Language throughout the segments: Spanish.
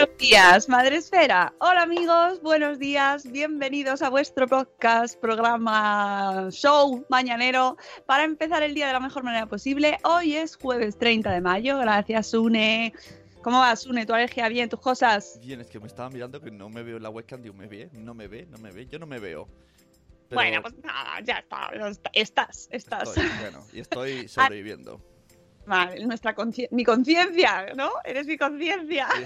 Buenos días, Madre Esfera. Hola amigos, buenos días, bienvenidos a vuestro podcast, programa, show mañanero para empezar el día de la mejor manera posible. Hoy es jueves 30 de mayo, gracias Sune. ¿Cómo vas, Sune? ¿Tu alergia bien? ¿Tus cosas? Bien, es que me estaba mirando que no me veo en la webcam, digo, ¿me ve? No me ve, no me ve, yo no me veo. Pero Bueno, pues nada, ya está, ya está, estás, estás. estoy, bueno, y estoy sobreviviendo. Vale, nuestra mi conciencia, ¿no? Eres mi conciencia. Sí.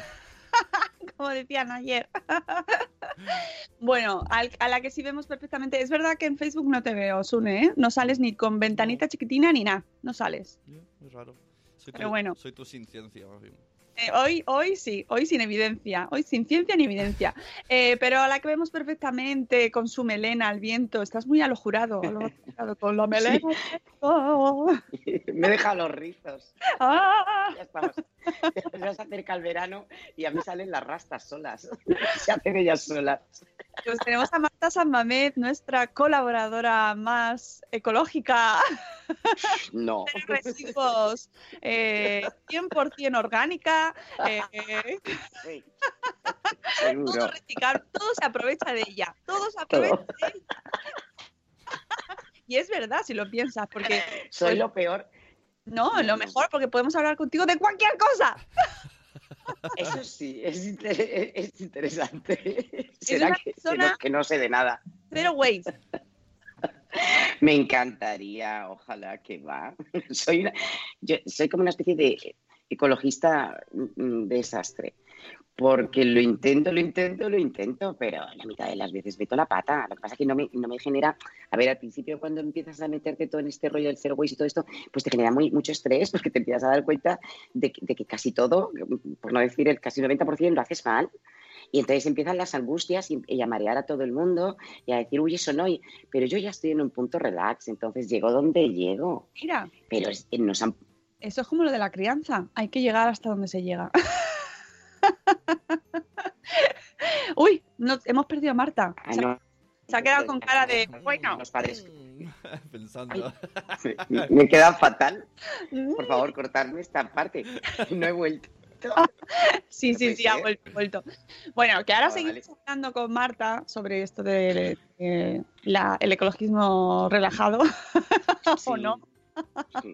como decían ayer. bueno, al- a la que sí vemos perfectamente. Es verdad que en Facebook no te veo, Sune, ¿eh? No sales ni con ventanita chiquitina ni nada. No sales. Ya, Es raro. Soy Pero tu, bueno. Soy tu sin ciencia, más bien. Eh, hoy, hoy sí, hoy sin evidencia, hoy sin ciencia ni evidencia. Eh, pero a la que vemos perfectamente con su melena al viento, estás muy a lo jurado, a lo jurado, con la melena. Oh, Me deja los rizos. ah. Ya estamos. Ya se acerca el verano y a mí salen las rastas solas. Se hacen ellas solas. Pues tenemos a Marta San Mamed, nuestra colaboradora más ecológica No. de residuos, eh, 100% orgánica, eh, Sí. todo reciclable, todo se aprovecha de ella, todo se aprovecha Todo. de ella. Y es verdad si lo piensas, porque Soy lo peor. No, lo mejor, porque podemos hablar contigo de cualquier cosa. Eso sí, es, inter- es interesante. Será que, que persona- no, que no sé de nada. Cero waste. Me encantaría, ojalá que va. Soy, una- yo soy como una especie de ecologista mm, desastre. Porque lo intento, lo intento, lo intento, pero la mitad de las veces meto la pata. Lo que pasa es que no me, no me genera. A ver, al principio, cuando empiezas a meterte todo en este rollo del zero waste y todo esto, pues te genera muy, mucho estrés porque te empiezas a dar cuenta de, que- de que casi todo, por no decir el casi 90%, lo haces mal. Y entonces empiezan las angustias y, y a marear a todo el mundo y a decir, uy, eso no. y- pero yo ya estoy en un punto relax, entonces llego donde llego. Mira, Pero es- nos han eso es como lo de la crianza. Hay que llegar hasta donde se llega. Uy, hemos perdido a Marta. Ay, Se, no. se ha quedado con cara de, bueno, Los padres. Pensando. Me, me queda fatal. Por favor, cortarme esta parte. No he vuelto. Sí, No sí, sí, ha vuelto, vuelto. Bueno, que ahora Ah, seguimos vale. hablando con Marta sobre esto del de, la- el ecologismo relajado, ¿o no? Sí.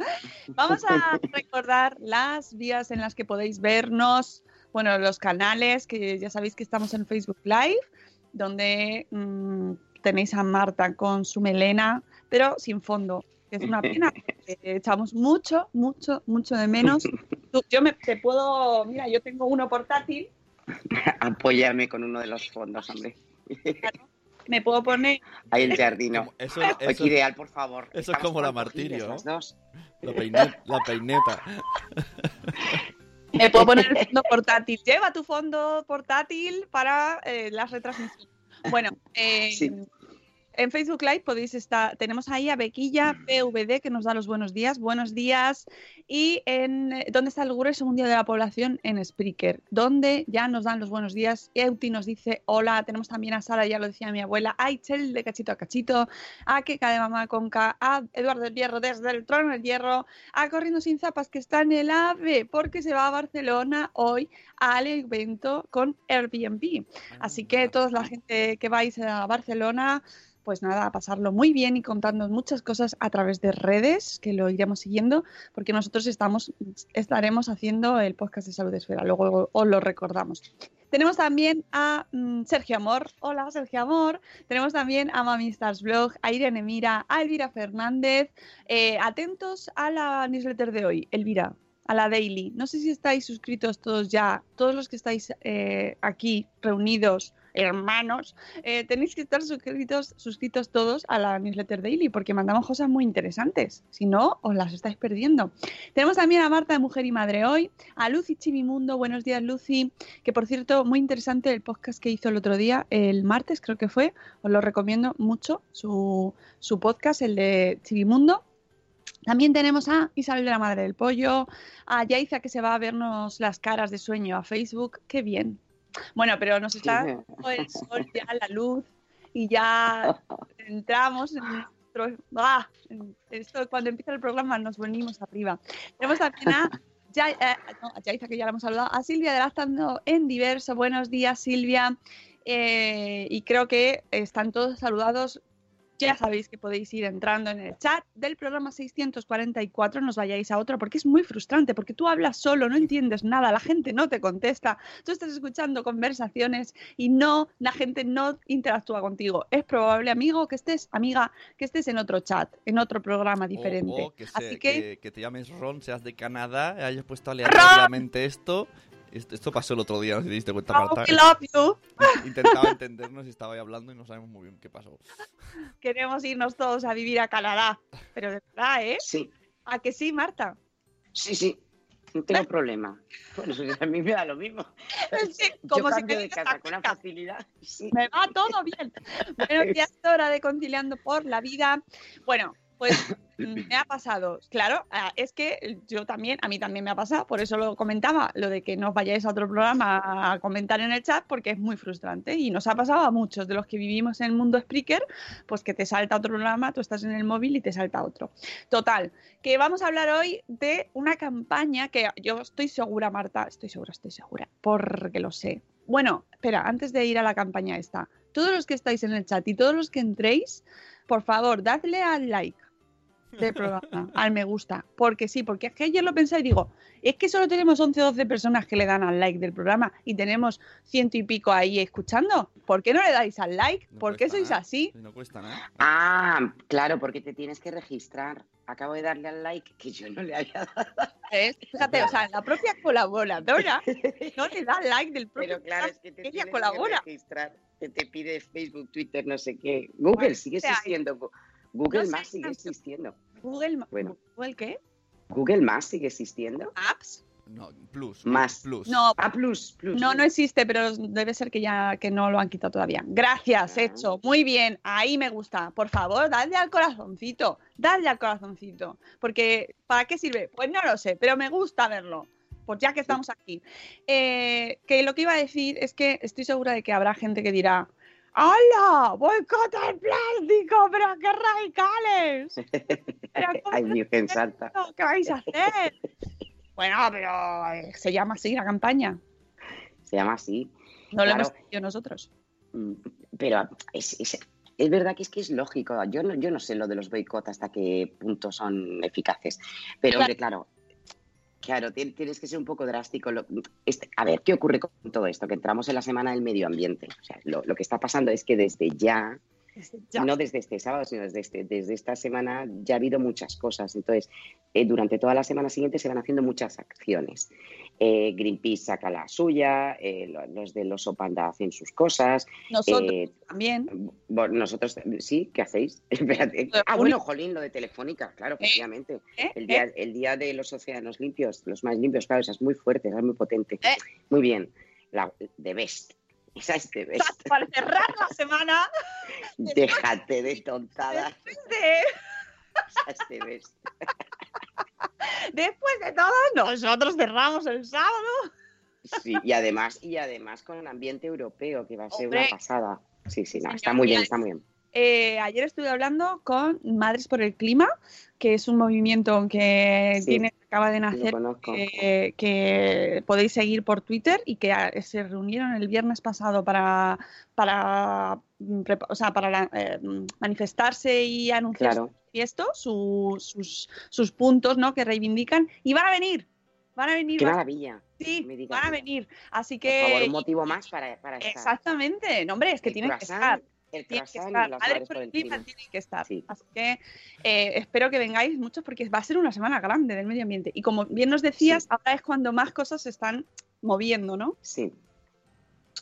Vamos a recordar las vías en las que podéis vernos, bueno, los canales, que ya sabéis que estamos en Facebook Live, donde mm, tenéis a Marta con su melena, pero sin fondo, es una pena, porque echamos mucho, mucho, mucho de menos. Tú- yo me, te puedo, mira, yo tengo uno portátil, Apóyame con uno de los fondos, hombre. me puedo poner Ahí el jardino. Eso, eso- ideal, por favor. eso es como la martirio, las ¿no? dos. la, peine- la peineta. Me puedo poner el fondo portátil. Lleva tu fondo portátil para eh, las retransmisiones. Bueno, eh, Sí. En Facebook Live podéis estar, tenemos ahí a Bequilla PVD que nos da los buenos días, buenos días. Y en eh, ¿Dónde está el grueso mundial de la población? En Spreaker, donde ya nos dan los buenos días. Euti nos dice hola, tenemos también a Sara, ya lo decía mi abuela, a Itzel de cachito a cachito, a Keka de mamá conca, a Eduardo del Hierro desde el trono del hierro, a Corriendo sin zapas que está en el AVE porque se va a Barcelona hoy al evento con Airbnb. Así que toda la gente que vais a Barcelona, pues nada, a pasarlo muy bien y contándonos muchas cosas a través de redes, que lo iremos siguiendo, porque nosotros estamos, estaremos haciendo el podcast de Salud Esfera, luego os lo recordamos. Tenemos también a mm, Sergio Amor. Hola, Sergio Amor. Tenemos también a Mami Stars Blog, a Irene Mira, a Elvira Fernández. Eh, atentos a la newsletter de hoy, Elvira, a la daily. No sé si estáis suscritos todos ya, todos los que estáis eh, aquí reunidos, hermanos, eh, tenéis que estar suscritos, suscritos todos a la newsletter daily porque mandamos cosas muy interesantes. Si no, os las estáis perdiendo. Tenemos también a Marta de Mujer y Madre hoy, a Lucy Chimimundo. Buenos días, Lucy. Que por cierto, muy interesante el podcast que hizo el otro día, el martes creo que fue. Os lo recomiendo mucho, su, su podcast, el de Chivimundo. También tenemos a Isabel de la Madre del Pollo, a Yaiza que se va a vernos las caras de sueño a Facebook. Qué bien. Bueno, pero nos está dando el sol ya, la luz, y ya entramos en nuestro... ¡Ah! Esto, cuando empieza el programa nos venimos arriba. Tenemos también a, Ya- eh, no, que ya la hemos saludado, a Silvia de Lactando en Diverso. Buenos días, Silvia. Eh, y creo que están todos saludados. Ya sabéis que podéis ir entrando en el chat del programa 644, nos vayáis a otro, porque es muy frustrante, porque tú hablas solo, no entiendes nada, la gente no te contesta, tú estás escuchando conversaciones y no, la gente no interactúa contigo. Es probable, amigo, que estés, amiga, que estés en otro chat, en otro programa diferente. O, o que, se- Así que, que, que te llames Ron, seas de Canadá, hayas puesto aleatoriamente. Esto, esto pasó el otro día, no sé si te diste cuenta, oh, Marta. we love you. Intentaba entendernos y estaba ahí hablando y no sabemos muy bien qué pasó. Queremos irnos todos a vivir a Canadá, pero de verdad, ¿eh? Sí, ¿A que sí, Marta? sí, sí. No tengo problema. Bueno, a mí me da lo mismo. Es que, Yo como si cambio me de casa con una facilidad. Sí. Me va todo bien. Bueno, ya es hora de conciliando por la vida. Bueno, pues mm, me ha pasado. Claro, ah, es que yo también, a mí también me ha pasado, por eso lo comentaba, lo de que no os vayáis a otro programa a comentar en el chat, porque es muy frustrante. Y nos ha pasado a muchos de los que vivimos en el mundo Spreaker, pues que te salta otro programa, tú estás en el móvil y te salta otro. Total, que vamos a hablar hoy de una campaña que yo estoy segura, Marta, estoy segura, estoy segura, porque lo sé. Bueno, espera, antes de ir a la campaña esta, todos los que estáis en el chat y todos los que entréis, por favor, dadle al like del programa, al me gusta, porque sí, porque es que ayer lo pensé y digo, es que solo tenemos 11 o 12 personas que le dan al like del programa y tenemos ciento y pico ahí escuchando. ¿Por qué no le dais al like? No ¿Por qué sois nada. así? No cuesta nada. Ah, claro, porque te tienes que registrar. Acabo de darle al like que yo no le había dado. ¿Ves? Fíjate, o sea, la propia colaboradora no le da like del propio Pero claro, es que te tienes colabora. que registrar. Que te pide Facebook, Twitter, no sé qué. Google Bueno, sigue o sea, existiendo. Gu- Google no Más sigue tanto. existiendo. Google, Ma- Bueno. Google qué? Google Más sigue existiendo. Apps. No, plus. Más. Plus. No, Ah, plus, plus. No, no existe, pero debe ser que ya que no lo han quitado todavía. Gracias, Ah. hecho. Muy bien, ahí me gusta. Por favor, dadle al corazoncito, dadle al corazoncito. Porque, ¿para qué sirve? Pues no lo sé, pero me gusta verlo. Pues ya que estamos aquí. Eh, que lo que iba a decir es que estoy segura de que habrá gente que dirá, ¡Hala! ¡Boicota el plástico! ¡Pero qué radicales! ¿Pero Ay, Virgen Santa. ¿Qué vais a hacer? Bueno, pero eh, se llama así la campaña. Se llama así. No lo hemos hecho nosotros. Mm, Pero es, es- es verdad que es que es lógico. Yo no, yo no sé lo de los boicots hasta qué punto son eficaces. Pero, Claro. hombre, claro. Claro, tien- tienes que ser un poco drástico. Este- a ver, ¿qué ocurre con todo esto? Que entramos en la semana del medio ambiente. O sea, lo, lo que está pasando es que desde ya Ya. no desde este sábado, sino desde, este, desde esta semana ya ha habido muchas cosas. Entonces, eh, durante toda la semana siguiente se van haciendo muchas acciones. Eh, Greenpeace saca la suya, eh, lo- los del oso panda hacen sus cosas. Nosotros también. nosotros, sí, ¿qué hacéis? Ah, bueno, Jolín, lo de Telefónica, claro, efectivamente. El día, el día de los océanos limpios, los más limpios, claro, esa es muy fuerte, esa es muy potente. Muy bien. La de Best. Exacto, Para cerrar la semana Déjate de tontadas. de- después de todo, nosotros cerramos el sábado. Sí, y además, y además con el ambiente europeo, que va a ser Hombre. una pasada. Sí, sí, no, está muy bien, está muy bien. Eh, ayer estuve hablando con Madres por el Clima, que es un movimiento que Sí. tiene, acaba de nacer, que, que podéis seguir por Twitter y que ah, se reunieron el viernes pasado para, para, mm, o sea, para la- eh, manifestarse y anunciar Claro. esto, su- sus, sus puntos ¿no? que reivindican y van a venir. Van a venir, Qué maravilla. sí, me van a venir. Así Por favor, que un motivo más para, para estar. exactamente, no hombre, es que tienen que estar. El Tienen que estar. las Madres por el clima clima. tienen que estar. Sí. Así que eh, espero que vengáis muchos porque va a ser una semana grande del medio ambiente. Y como bien nos decías, Sí. ahora es cuando más cosas se están moviendo, ¿no? Sí.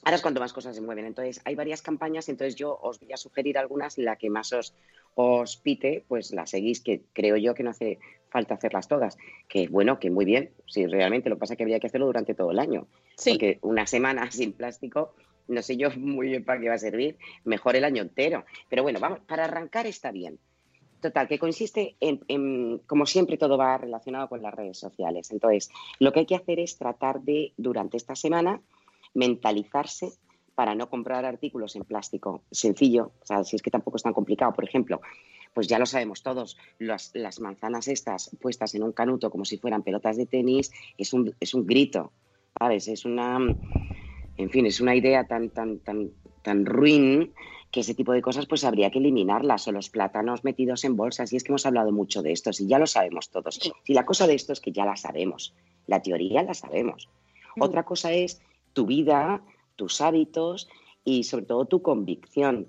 Ahora es cuanto más cosas se mueven. Entonces, hay varias campañas, entonces yo os voy a sugerir algunas y la que más os, os pite, pues la seguís, que creo yo que no hace falta hacerlas todas. Que bueno, que muy bien, sí, realmente, lo que pasa es que habría que hacerlo durante todo el año. Sí. Porque una semana sin plástico, no sé yo muy bien para qué va a servir, mejor el año entero. Pero bueno, vamos, para arrancar está bien. Total, que consiste en, como siempre, todo va relacionado con las redes sociales. Entonces, lo que hay que hacer es tratar de, durante esta semana, mentalizarse para no comprar artículos en plástico. Sencillo, o sea, si es que tampoco es tan complicado. Por ejemplo, pues ya lo sabemos todos, las, las manzanas estas puestas en un canuto como si fueran pelotas de tenis, es un, es un grito, ¿sabes? Es una, en fin, es una idea tan, tan, tan, tan ruin que ese tipo de cosas pues habría que eliminarlas o los plátanos metidos en bolsas y es que hemos hablado mucho de esto, si ya lo sabemos todos. Si la cosa de esto es que ya la sabemos, la teoría la sabemos. Otra cosa es tu vida, tus hábitos y sobre todo tu convicción.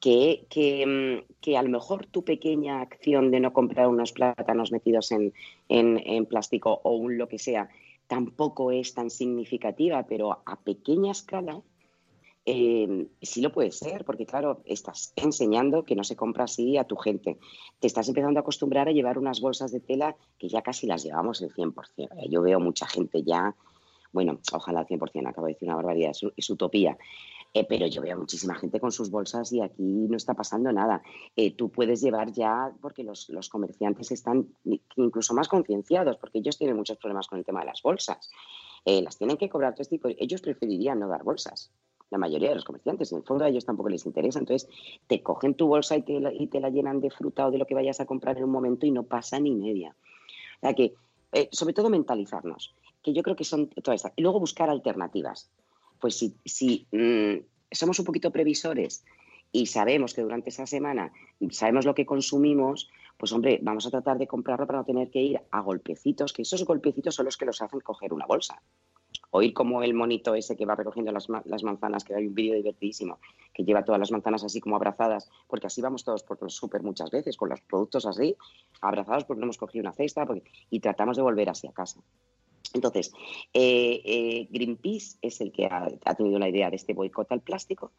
Que, que, mm, que a lo mejor tu pequeña acción de no comprar unos plátanos metidos en, en- en plástico o un lo que sea tampoco es tan significativa, pero a pequeña escala eh, sí lo puede ser, porque claro, estás enseñando que no se compra así a tu gente. Te estás empezando a acostumbrar a llevar unas bolsas de tela que ya casi las llevamos el 100%. Eh, Yo veo mucha gente ya, bueno, ojalá al 100%, acabo de decir una barbaridad, es utopía. Eh, pero yo veo muchísima gente con sus bolsas y aquí no está pasando nada. Eh, tú puedes llevar ya, porque los, comerciantes están incluso más concienciados, porque ellos tienen muchos problemas con el tema de las bolsas. Eh, las tienen que cobrar tres tipos. Ellos preferirían no dar bolsas. La mayoría de los comerciantes, en el fondo a ellos tampoco les interesa. Entonces, te cogen tu bolsa y te, la, y te la llenan de fruta o de lo que vayas a comprar en un momento y no pasa ni media. O sea que, sobre todo, mentalizarnos, que yo creo que son todas estas. Y luego buscar alternativas. Pues si, si mm, somos un poquito previsores y sabemos que durante esa semana sabemos lo que consumimos, pues hombre, vamos a tratar de comprarlo para no tener que ir a golpecitos, que esos golpecitos son los que los hacen coger una bolsa. O ir como el monito ese que va recogiendo las, las manzanas, que hay un vídeo divertidísimo, que lleva todas las manzanas así como abrazadas, porque así vamos todos por los súper muchas veces, con los productos así, abrazados porque no hemos cogido una cesta, porque- y tratamos de volver así a casa. Entonces, eh, eh, Greenpeace es el que ha, tenido la idea de este boicot al plástico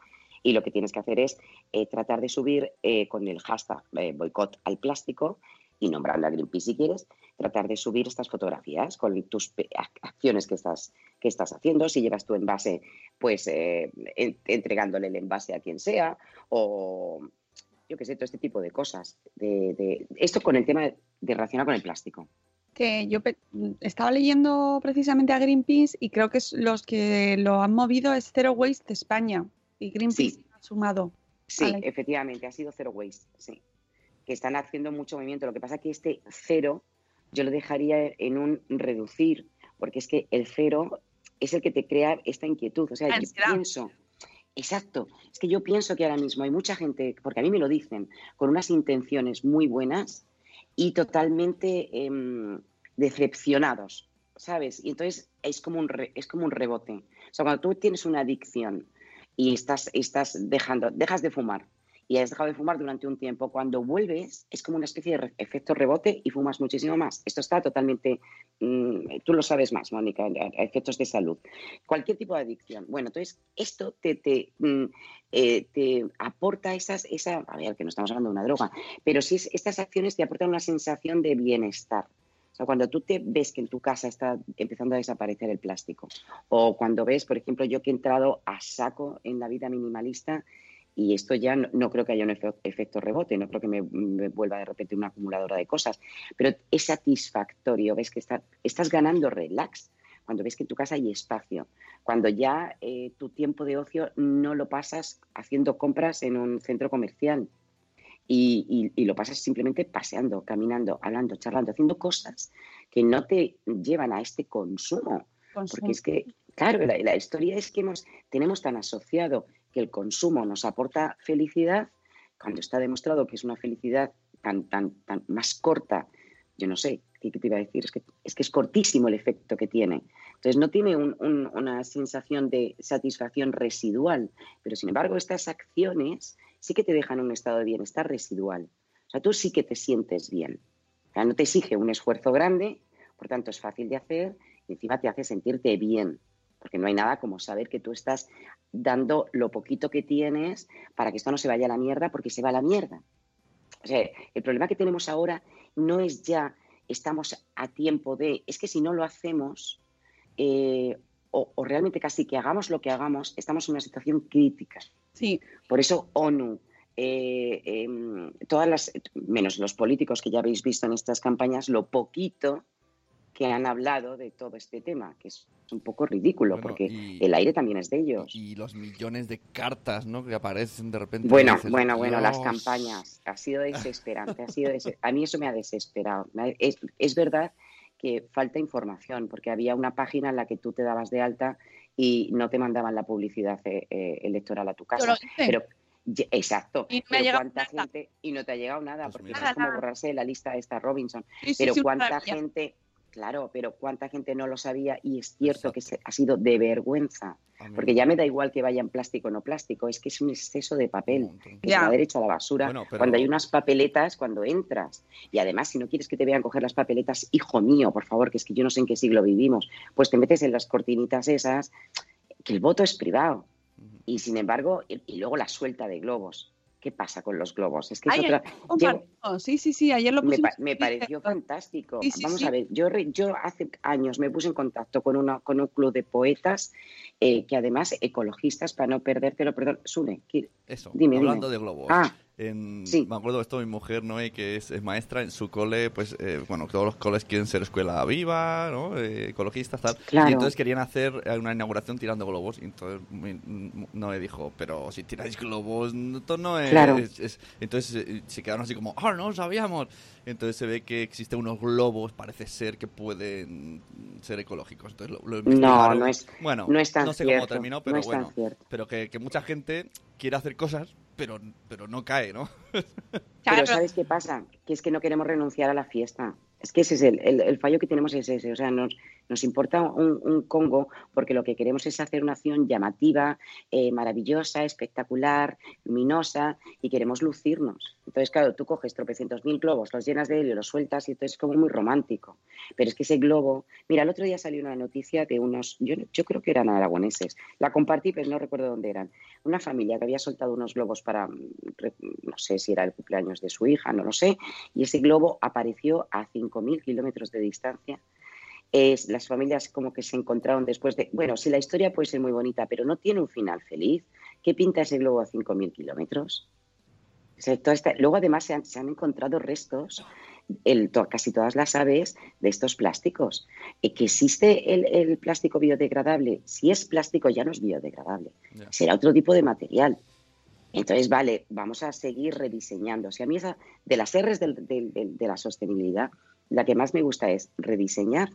y lo que tienes que hacer es eh, tratar de subir eh, con el hashtag eh, boicot al plástico y nombrarle a Greenpeace si quieres, tratar de subir estas fotografías con tus acciones que estás, que estás haciendo, si llevas tu envase, pues en- entregándole el envase a quien sea o yo qué sé, todo este tipo de cosas. De, de- esto con el tema de, de relacionado con el plástico. Que yo estaba leyendo precisamente a Greenpeace y creo que es los que lo han movido es Zero Waste de España. Y Greenpeace Sí. ha sumado. Sí, Vale. efectivamente, ha sido Zero Waste, sí. Que están haciendo mucho movimiento. Lo que pasa que este cero yo lo dejaría en un reducir, porque es que el cero es el que te crea esta inquietud. O sea, yo pienso, exacto, es que yo pienso que ahora mismo hay mucha gente, porque a mí me lo dicen, con unas intenciones muy buenas y totalmente em, decepcionados, ¿sabes? Y entonces es como un, re- es como un rebote. O sea, cuando tú tienes una adicción y estás, estás dejando, dejas de fumar y has dejado de fumar durante un tiempo. Cuando vuelves es como una especie de efecto rebote y fumas muchísimo más. Esto está totalmente, mm, tú lo sabes más, Mónica, a- efectos de salud. Cualquier tipo de adicción. Bueno, entonces esto te, te, mm, eh, te aporta esas, esa, a ver, que no estamos hablando de una droga, pero sí es- estas acciones te aportan una sensación de bienestar. O sea, cuando tú te ves que en tu casa está empezando a desaparecer el plástico, o cuando ves, por ejemplo, yo que he entrado a saco en la vida minimalista y esto ya no, no creo que haya un efe- efecto rebote, no creo que me, me vuelva de repente una acumuladora de cosas, pero es satisfactorio, ves que está- estás ganando relax cuando ves que en tu casa hay espacio, cuando ya eh, tu tiempo de ocio no lo pasas haciendo compras en un centro comercial, y, y- y lo pasas simplemente paseando, caminando, hablando, charlando, haciendo cosas que no te llevan a este consumo. Porque es que, claro, la, la historia es que hemos, tenemos tan asociado que el consumo nos aporta felicidad, cuando está demostrado que es una felicidad tan, tan, tan más corta, yo no sé, ¿qué, te iba a decir? Es que, es que es cortísimo el efecto que tiene. Entonces no tiene un- un- una sensación de satisfacción residual, pero sin embargo estas acciones sí que te dejan un estado de bienestar residual. O sea, tú sí que te sientes bien. O sea, no te exige un esfuerzo grande, por tanto es fácil de hacer y encima te hace sentirte bien, porque no hay nada como saber que tú estás dando lo poquito que tienes para que esto no se vaya a la mierda, porque se va a la mierda. O sea, el problema que tenemos ahora no es ya estamos a tiempo de, es que si no lo hacemos, eh, o, o realmente casi que hagamos lo que hagamos, estamos en una situación crítica. Sí, Por eso ONU, eh, em, todas las, menos los políticos que ya habéis visto en estas campañas, lo poquito que han hablado de todo este tema, que es un poco ridículo, Bueno, porque y- el aire también es de ellos. Y los millones de cartas, ¿no? Que aparecen de repente. Bueno, dices, bueno, bueno, las campañas. Ha sido desesperante. Ha sido des- A mí eso me ha desesperado. Es, es verdad que falta información, porque había una página en la que tú te dabas de alta y no te mandaban la publicidad eh, eh, electoral a tu casa. Pero, exacto. Y no me ha pero cuánta gente, y no te ha llegado nada, Pues porque mira. es como borrarse de la lista de esta Robinson. Sí, sí, Pero sí, cuánta gente, claro, pero cuánta gente no lo sabía y es cierto que se- ha sido de vergüenza. Porque ya me da igual que vaya en plástico o no plástico, es que es un exceso de papel que Ya. se va derecho a la basura. Bueno, pero- Cuando hay unas papeletas, cuando entras. Y además, si no quieres que te vean coger las papeletas, hijo mío, por favor, que es que yo no sé en qué siglo vivimos, pues te metes en las cortinitas esas, que el voto es privado. Y sin embargo, y, y luego la suelta de globos. ¿Qué pasa con los globos? Es que es Ay, otra. Llevo- Sí, sí, sí, ayer lo me, pa- me pareció fantástico. Sí, sí, Vamos sí. a ver, yo, re- yo hace años me puse en contacto con, una, con un club de poetas eh, que además ecologistas, para no perdértelo, perdón, Sune, ¿qué- Eso, Dime, hablando dime. de globos. Ah, En- Sí. Me acuerdo de esto, mi mujer, Noé, que es, es maestra en su cole, pues, eh, bueno, todos los coles quieren ser escuela viva, ¿no? Eh, ecologistas, tal. Claro. Y entonces querían hacer una inauguración tirando globos. Y entonces mi- m- Noé dijo, pero si tiráis globos, esto no es... Claro. es- es-". Entonces eh, se quedaron así como, ah, no lo sabíamos. Entonces se ve que existen unos globos, parece ser que pueden ser ecológicos. Entonces lo, lo no, no es, Bueno, no es tan no sé cierto. cómo terminó, pero no es tan bueno. cierto. Pero que, que mucha gente quiere hacer cosas, pero, pero no cae, ¿no? Claro, Pero ¿sabes qué pasa? Que es que no queremos renunciar a la fiesta. Es que ese es el, el- el fallo que tenemos es ese. O sea, nos, nos importa un, Congo porque lo que queremos es hacer una acción llamativa, eh, maravillosa, espectacular, luminosa y queremos lucirnos. Entonces, claro, tú coges tropecientos mil globos, los llenas de helio, los sueltas y entonces es como muy romántico. Pero es que ese globo... Mira, el otro día salió una noticia de unos... Yo, creo que eran aragoneses. La compartí, pero no recuerdo dónde eran. Una familia que había soltado unos globos para... No sé si era el cumpleaños de su hija, no lo sé. Y ese globo apareció a 5.000 kilómetros de distancia. Es, las familias como que se encontraron después de... Bueno, si la historia puede ser muy bonita, pero no tiene un final feliz, ¿qué pinta ese globo a 5.000 kilómetros? O sea, Luego además se han, se han encontrado restos, el, to- casi todas las aves, de estos plásticos. Y que existe el, el plástico biodegradable. Si es plástico ya no es biodegradable, será otro tipo de material. Entonces, vale, vamos a seguir rediseñando. Si a mí esa, de las R's del- del- del- de la sostenibilidad, la que más me gusta es rediseñar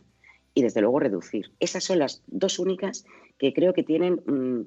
y desde luego reducir. Esas son las dos únicas que creo que tienen, mm,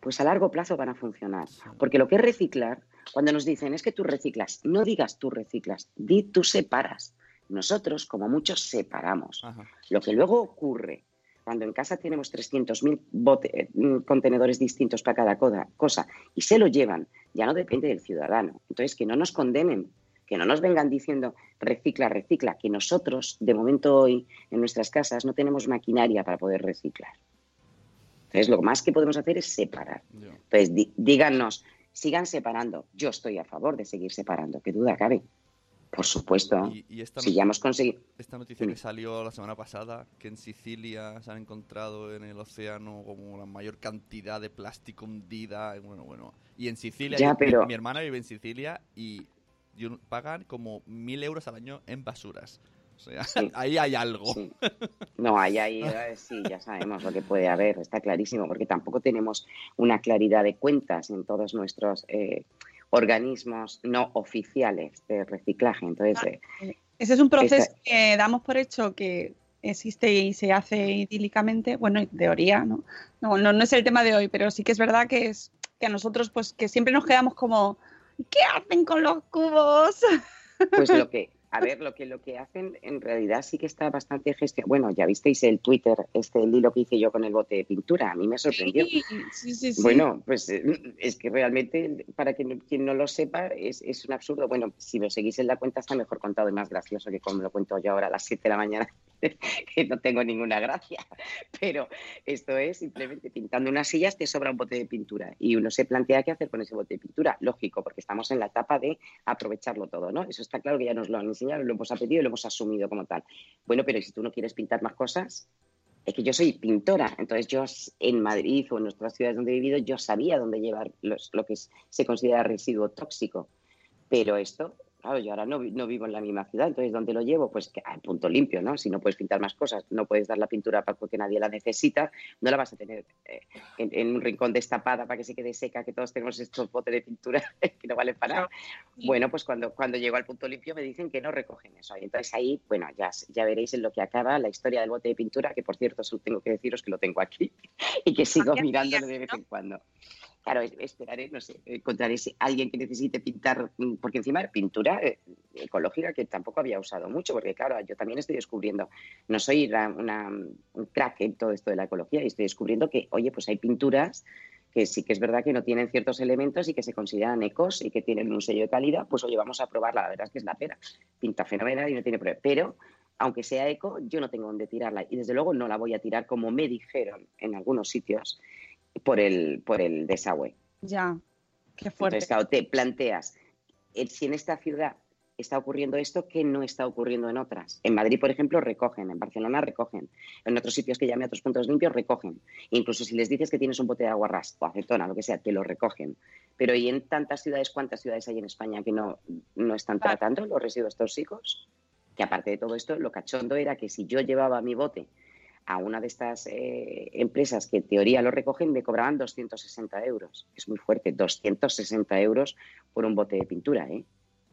pues a largo plazo van a funcionar. Porque lo que es reciclar, cuando nos dicen es que tú reciclas, no digas tú reciclas, di tú separas. Nosotros, como muchos, separamos. Ajá. Lo que luego ocurre, cuando en casa tenemos 300.000 bote- mm, contenedores distintos para cada cosa y se lo llevan, ya no depende del ciudadano. Entonces, que no nos condenen, que no nos vengan diciendo recicla, recicla, que nosotros, de momento hoy, en nuestras casas, no tenemos maquinaria para poder reciclar. Entonces, lo más que podemos hacer es separar. Entonces, di- díganos, sigan separando. Yo estoy a favor de seguir separando, qué duda cabe. Por supuesto. Y, y esta, Si ya hemos conseguido. esta noticia que salió la semana pasada, que en Sicilia se han encontrado en el océano como la mayor cantidad de plástico hundida. y Bueno, bueno. Y en Sicilia, Ya, yo- mi- mi, hermana vive en Sicilia y pagan como mil euros al año en basuras. O sea, Sí. ahí hay algo. Sí. No, ahí, ahí, eh, sí, ya sabemos lo que puede haber, está clarísimo, porque tampoco tenemos una claridad de cuentas en todos nuestros eh, organismos no oficiales de reciclaje. Entonces, eh, Ese es un proceso que damos por hecho que existe y se hace idílicamente, bueno, en teoría, ¿no? No, no, no es el tema de hoy, pero sí que es verdad que es que a nosotros, pues, que siempre nos quedamos como, ¿qué hacen con los cubos? pues lo que, a ver, lo que, lo que hacen en realidad sí que está bastante gestionado. Bueno, ya visteis el Twitter, este el hilo que hice yo con el bote de pintura, a mí me sorprendió. Sí, sí, sí, sí. Bueno, pues eh, es que realmente, para que no- quien no lo sepa, es, es un absurdo. Bueno, si lo seguís en la cuenta está mejor contado y más gracioso que como lo cuento yo ahora a las 7 de la mañana, que no tengo ninguna gracia. Pero esto es simplemente pintando unas sillas, te sobra un bote de pintura. Y uno se plantea qué hacer con ese bote de pintura. Lógico, porque estamos en la etapa de aprovecharlo todo, ¿no? Eso está claro que ya nos lo han lo hemos aprendido y lo hemos asumido como tal. Bueno, pero ¿y si tú no quieres pintar más cosas, es que yo soy pintora, entonces yo en Madrid o en nuestras ciudades donde he vivido, yo sabía dónde llevar los- lo que se considera residuo tóxico. Pero esto, claro, yo ahora no, no vivo en la misma ciudad, entonces ¿dónde lo llevo? Pues que al punto limpio, ¿no? Si no puedes pintar más cosas, no puedes dar la pintura para porque nadie la necesita, no la vas a tener eh, en, en un rincón destapada para que se quede seca, que todos tenemos estos botes de pintura que no valen para nada. Sí. Bueno, pues cuando, cuando llego al punto limpio me dicen que no recogen eso. Y entonces ahí, bueno, ya, ya veréis en lo que acaba la historia del bote de pintura, que por cierto solo tengo que deciros que lo tengo aquí y que sigo Aquí, mirándolo de vez en cuando. Claro, es- esperaré, no sé, encontraré si- alguien que necesite pintar, mm, porque encima pintura eh, ecológica que tampoco había usado mucho, porque claro, yo también estoy descubriendo, no soy la- una, un crack en todo esto de la ecología y estoy descubriendo que, oye, pues hay pinturas que sí que es verdad que no tienen ciertos elementos y que se consideran ecos y que tienen un sello de calidad, pues oye, vamos a probarla, la verdad es que es la pera, pinta fenomenal y no tiene problema, pero aunque sea eco, yo no tengo dónde tirarla y desde luego no la voy a tirar como me dijeron en algunos sitios por el, por el desagüe. Ya, qué fuerte. Entonces, claro, te planteas, eh, si en esta ciudad está ocurriendo esto, ¿qué no está ocurriendo en otras? En Madrid, por ejemplo, recogen, en Barcelona recogen, en otros sitios que llame a otros puntos limpios recogen. Incluso si les dices que tienes un bote de agua ras o acetona, lo que sea, te lo recogen. Pero ¿y en tantas ciudades, cuántas ciudades hay en España que no, no están Claro. tratando los residuos tóxicos? Que aparte de todo esto, lo cachondo era que si yo llevaba mi bote a una de estas eh, empresas que en teoría lo recogen, me cobraban 260 euros. Es muy fuerte, 260 euros por un bote de pintura, ¿eh?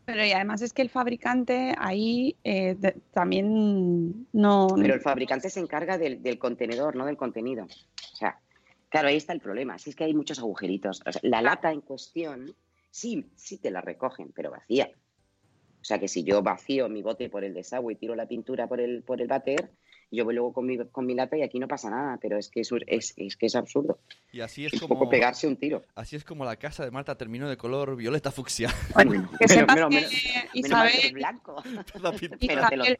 Pero y además es que el fabricante ahí eh, de- también no... Pero el fabricante se encarga del, del contenedor, no del contenido. O sea, claro, ahí está el problema. Si es que hay muchos agujeritos. O sea, la lata en cuestión, sí, sí te la recogen, pero vacía. O sea, que si yo vacío mi bote por el desagüe y tiro la pintura por el, por el váter, yo voy luego con mi, con mi lata y aquí no pasa nada. Pero es que es, es, es que es absurdo. Y así es como poco pegarse un tiro. así es como la casa de Marta terminó de color violeta fucsia. Bueno, que Menos- sepas menos- que menos- menos mal que Isabel, es blanco. Pero te lo- Isabel,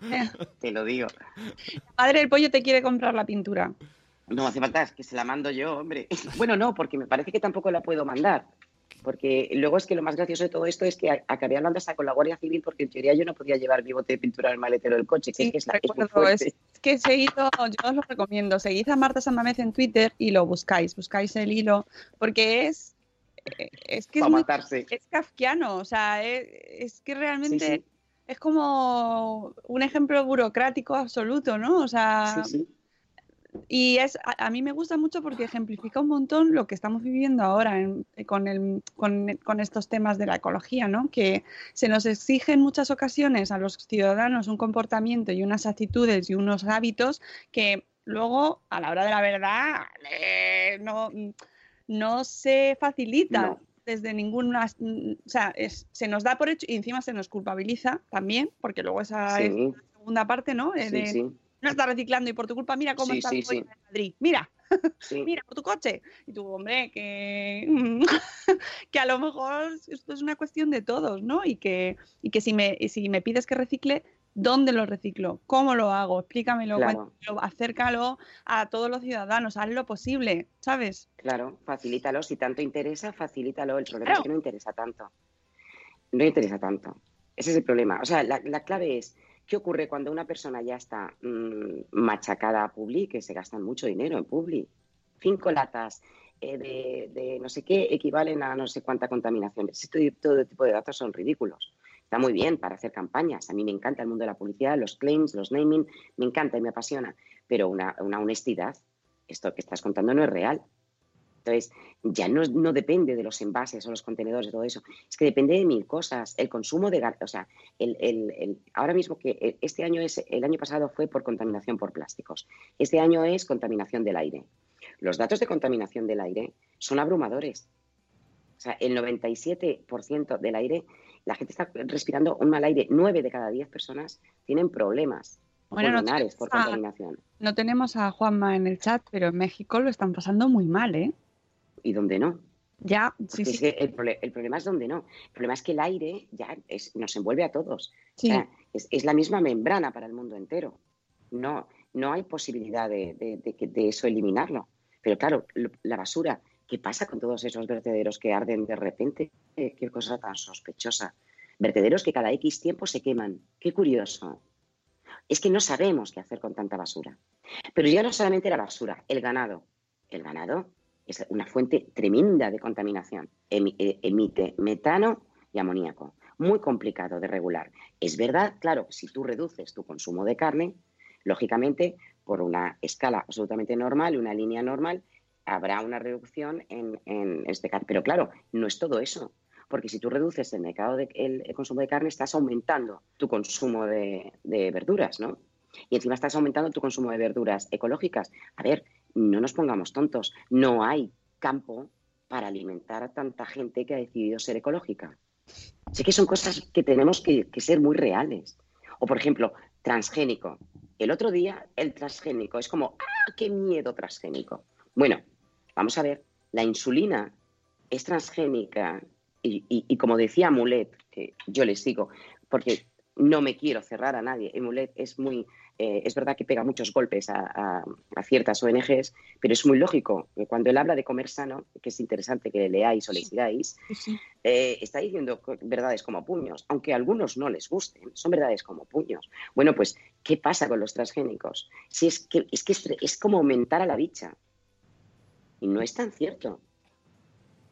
Te lo digo. padre del pollo te quiere comprar la pintura. No hace falta, es que se la mando yo, hombre. Bueno, no, porque me parece que tampoco la puedo mandar. Porque luego es que lo más gracioso de todo esto es que acabé hablando hasta con la Guardia Civil porque en teoría yo no podía llevar mi bote de pintura el maletero del coche, que Sí, es que es, la, es muy recuerdo, es, es que seguid, yo os lo recomiendo, seguid a Marta Samamez en Twitter y lo buscáis, buscáis el hilo, porque es, eh, es que es muy matarse. es kafkiano, o sea, es, es que realmente Sí, sí. es como un ejemplo burocrático absoluto, ¿no? O sea, Sí, sí. Y es a, a mí me gusta mucho porque ejemplifica un montón lo que estamos viviendo ahora en- con, el, con, con estos temas de la ecología, ¿no? Que se nos exige en muchas ocasiones a los ciudadanos un comportamiento y unas actitudes y unos hábitos que luego, a la hora de la verdad, eh, no, no se facilita No. desde ninguna... O sea, es- se nos da por hecho y encima se nos culpabiliza también, porque luego esa es la segunda parte, ¿no? Eh, sí, sí. No está reciclando y por tu culpa mira cómo Sí, está sí, sí. de Madrid. Mira, mira por tu coche. Y tú, hombre, que, que a lo mejor esto es una cuestión de todos, ¿no? Y que, y que si, me, si me pides que recicle, ¿dónde lo reciclo? ¿Cómo lo hago? Explícamelo, Claro. acércalo a todos los ciudadanos, haz lo posible, ¿sabes? Claro, facilítalo. Si tanto interesa, facilítalo. El problema Claro. es que no interesa tanto. No interesa tanto. Ese es el problema. O sea, la, la clave es, ¿qué ocurre cuando una persona ya está mm, machacada a Publi, que se gastan mucho dinero en Publi? Cinco latas eh, de, no sé qué equivalen a no sé cuánta contaminación. Todo tipo de datos son ridículos. Está muy bien para hacer campañas. A mí me encanta el mundo de la publicidad, los claims, los naming, me encanta y me apasiona. Pero una, una honestidad, esto que estás contando no es real. Entonces, ya no, no depende de los envases o los contenedores y todo eso. Es que depende de mil cosas. El consumo de o sea, el, el- el- ahora mismo que eh, este año es, el año pasado fue por contaminación por plásticos. Este año es contaminación del aire. Los datos de contaminación del aire son abrumadores. O sea, el 97% del aire, la gente está respirando un mal aire. Nueve de cada diez personas tienen problemas Bueno, no pulmonares por tenemos a- contaminación. No tenemos a Juanma en el chat, pero en México lo están pasando muy mal, ¿eh? ¿Y dónde no? Ya, sí, es sí, que el, problema es donde no. El problema es que el aire ya es- nos envuelve a todos. sí. O sea, es, es la misma membrana para el mundo entero. No, no hay posibilidad de, de- de que- de eso eliminarlo. Pero claro, lo- la basura, ¿qué pasa con todos esos vertederos que arden de repente? Eh, qué cosa tan sospechosa. Vertederos que cada X tiempo se queman. Qué curioso. Es que no sabemos qué hacer con tanta basura. Pero ya no solamente la basura, el ganado. El ganado es una fuente tremenda de contaminación. Eh, emite metano y amoníaco. Muy complicado de regular. Es verdad, claro, si tú reduces tu consumo de carne, lógicamente, por una escala absolutamente normal una línea normal, habrá una reducción en, este caso. Pero claro, no es todo eso. Porque si tú reduces el mercado de, el consumo de carne, estás aumentando tu consumo de, de verduras, ¿no? Y encima estás aumentando tu consumo de verduras ecológicas. A ver, no nos pongamos tontos. No hay campo para alimentar a tanta gente que ha decidido ser ecológica. Sé que son cosas que tenemos que, ser muy reales. O, por ejemplo, transgénico. El otro día, el transgénico es como, ¡ah, qué miedo transgénico! Bueno, vamos a ver, la insulina es transgénica y, y- como decía Mulet, que yo les digo, porque no me quiero cerrar a nadie, Mulet es muy, eh, es verdad que pega muchos golpes a, a- a ciertas ONGs, pero es muy lógico, que cuando él habla de comer sano, que es interesante que leáis o le sigáis, sí, sí. eh, está diciendo verdades como puños, aunque a algunos no les gusten, son verdades como puños. Bueno, pues, ¿qué pasa con los transgénicos? Si es que es, que es como aumentar a la bicha. Y no es tan cierto.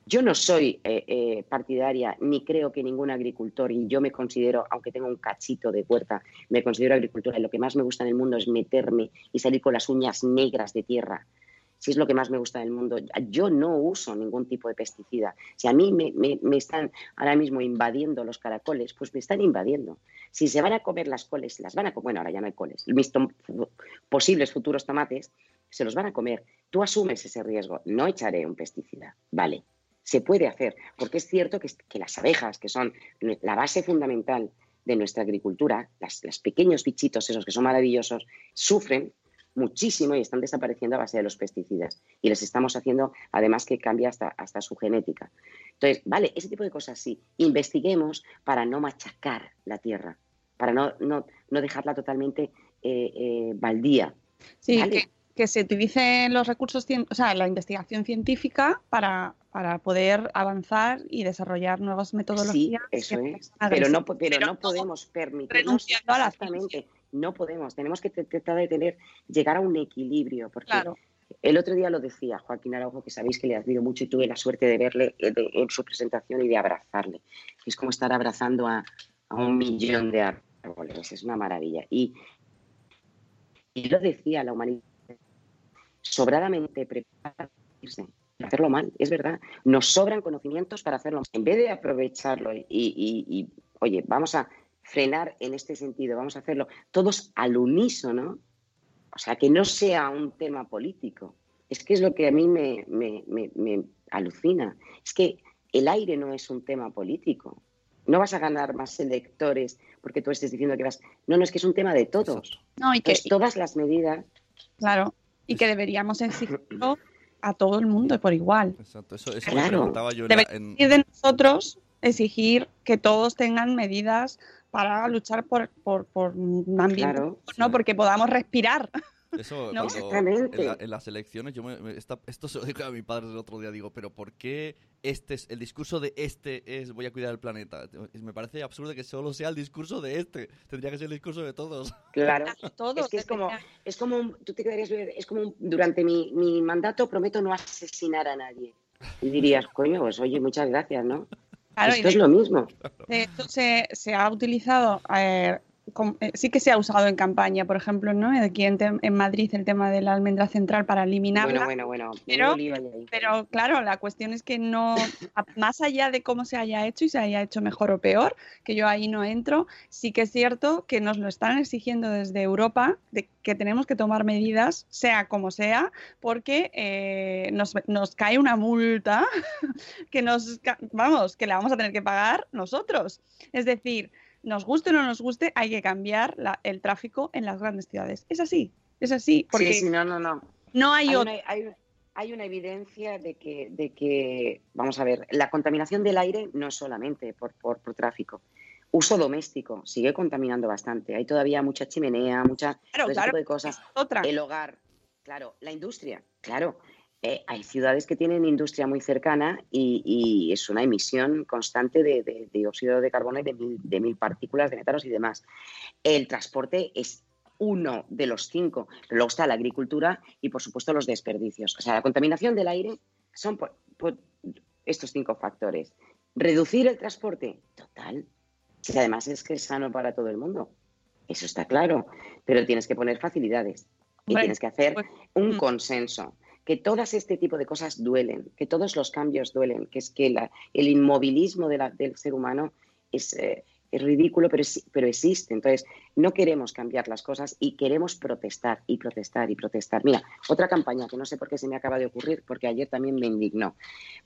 Yo no soy eh, eh, partidaria ni creo que ningún agricultor, y yo me considero, aunque tenga un cachito de huerta, me considero agricultora y lo que más me gusta en el mundo es meterme y salir con las uñas negras de tierra. Si es lo que más me gusta del mundo, yo no uso ningún tipo de pesticida. Si a mí me, están ahora mismo invadiendo los caracoles, pues me están invadiendo. Si se van a comer las coles, las van a comer, bueno, ahora ya no hay coles, mis posibles futuros tomates, se los van a comer. Tú asumes ese riesgo, no echaré un pesticida, vale. Se puede hacer, porque es cierto que, que las abejas, que son la base fundamental de nuestra agricultura, las, los pequeños bichitos esos que son maravillosos, sufren muchísimo y están desapareciendo a base de los pesticidas. Y les estamos haciendo, además, que cambie hasta, hasta su genética. Entonces, vale, ese tipo de cosas sí. Investiguemos para no machacar la tierra, para no, no, no dejarla totalmente eh, eh, baldía. Sí, Vale. que, que se utilicen los recursos, o sea, la investigación científica para, para poder avanzar y desarrollar nuevas Sí, metodologías. eso que es. Pero no, pero pero no podemos permitirnos. Exactamente. No podemos. Tenemos que tratar de tener, llegar a un equilibrio. Porque Claro, El otro día lo decía Joaquín Araujo, que sabéis que le admiro mucho y tuve la suerte de verle eh, en su presentación y de abrazarle. Es como estar abrazando a, a un millón de árboles, es una maravilla. Y, y lo decía, la humanidad sobradamente preparada para hacerlo mal, es verdad. Nos sobran conocimientos para hacerlo mal. En vez de aprovecharlo y, y- y, oye, vamos a frenar en este sentido, vamos a hacerlo todos al unísono, o sea, que no sea un tema político. Es que es lo que a mí me, me- me- me alucina. Es que el aire no es un tema político. No vas a ganar más electores porque tú estés diciendo que vas. No, no, es que es un tema de todos. No, y que, Entonces, todas las medidas. claro, y que deberíamos exigirlo a todo el mundo por igual. Exacto, eso, eso Claro. me preguntaba yo Debería en- de nosotros exigir que todos tengan medidas para luchar por, por, por un ambiente, Claro. ¿no? Porque podamos respirar. Eso, ¿No? Exactamente. en, la- en las elecciones, yo me- me- esta- esto se lo digo a mi padre el otro día, digo, pero ¿por qué este es, el discurso de este es voy a cuidar el planeta? Me parece absurdo que solo sea el discurso de este, tendría que ser el discurso de todos. Claro. Todos Es que es como, es como un, tú te quedarías, es como un- durante mi, mi mandato prometo no asesinar a nadie. Y dirías, coño, pues oye, muchas gracias, ¿no? Claro, Esto es lo mismo. De hecho, se, se ha utilizado, eh, com- eh, sí que se ha usado en campaña, por ejemplo, ¿no? Aquí en, en Madrid el tema de la almendra central para eliminarla. Bueno, bueno, bueno. Pero-. Pero claro, la cuestión es que no, más allá de cómo se haya hecho y se haya hecho mejor o peor, que yo ahí no entro, sí que es cierto que nos lo están exigiendo desde Europa, de que tenemos que tomar medidas, sea como sea, porque eh, nos, nos cae una multa que nos, vamos, que la vamos a tener que pagar nosotros. Es decir, nos guste o no nos guste, hay que cambiar la- el tráfico en las grandes ciudades. Es así, es así, porque Sí, sí, no, no, no. no hay, Hay otro. una, hay, hay una evidencia de que, de que, vamos a ver, la contaminación del aire no es solamente por, por, por tráfico. Uso doméstico sigue contaminando bastante. Hay todavía mucha chimenea, mucha claro, tipo de cosas. otra. El hogar, claro, la industria, claro. Eh, hay ciudades que tienen industria muy cercana y, y es una emisión constante de, de dióxido de carbono y de mil, de mil partículas de metanos y demás. El transporte es uno de los cinco. Pero luego está la agricultura y, por supuesto, los desperdicios. O sea, la contaminación del aire son por, por estos cinco factores. Reducir el transporte, total. Si además es que es sano para todo el mundo. Eso está claro. Pero tienes que poner facilidades y tienes que hacer pues, un mm. consenso. Que todas este tipo de cosas duelen, que todos los cambios duelen, que es que la- el inmovilismo del ser humano es, eh, ridículo, pero, pero existe. Entonces, no queremos cambiar las cosas y queremos protestar y protestar y protestar. Mira, otra campaña que no sé por qué se me acaba de ocurrir, porque ayer también me indignó,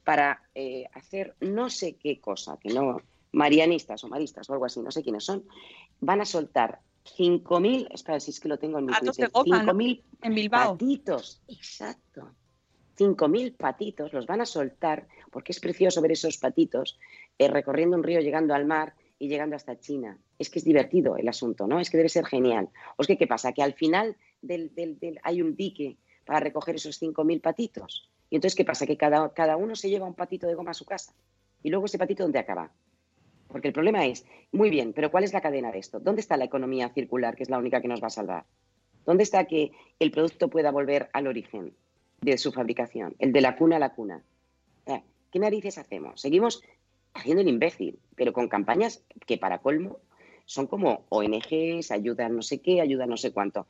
para eh, hacer no sé qué cosa, que no, marianistas o maristas o algo así, no sé quiénes son, van a soltar 5.000, espera, si es que lo tengo en mi Twitter, goma, ¿no? 5.000 En Bilbao. patitos, exacto. 5.000 patitos los van a soltar, porque es precioso ver esos patitos eh, recorriendo un río, llegando al mar y llegando hasta China. Es que es divertido el asunto, ¿no? Es que debe ser genial. ¿O es que qué pasa? Que al final del, del- del- hay un dique para recoger esos 5.000 patitos. Y entonces, ¿qué pasa? Que cada, cada uno se lleva un patito de goma a su casa. Y luego ese patito, ¿dónde acaba? Porque el problema es, muy bien, pero ¿cuál es la cadena de esto? ¿Dónde está la economía circular, que es la única que nos va a salvar? ¿Dónde está que el producto pueda volver al origen de su fabricación? El de la cuna a la cuna. ¿Qué narices hacemos? Seguimos haciendo el imbécil, pero con campañas que para colmo son como ONGs, ayuda no sé qué, ayuda no sé cuánto.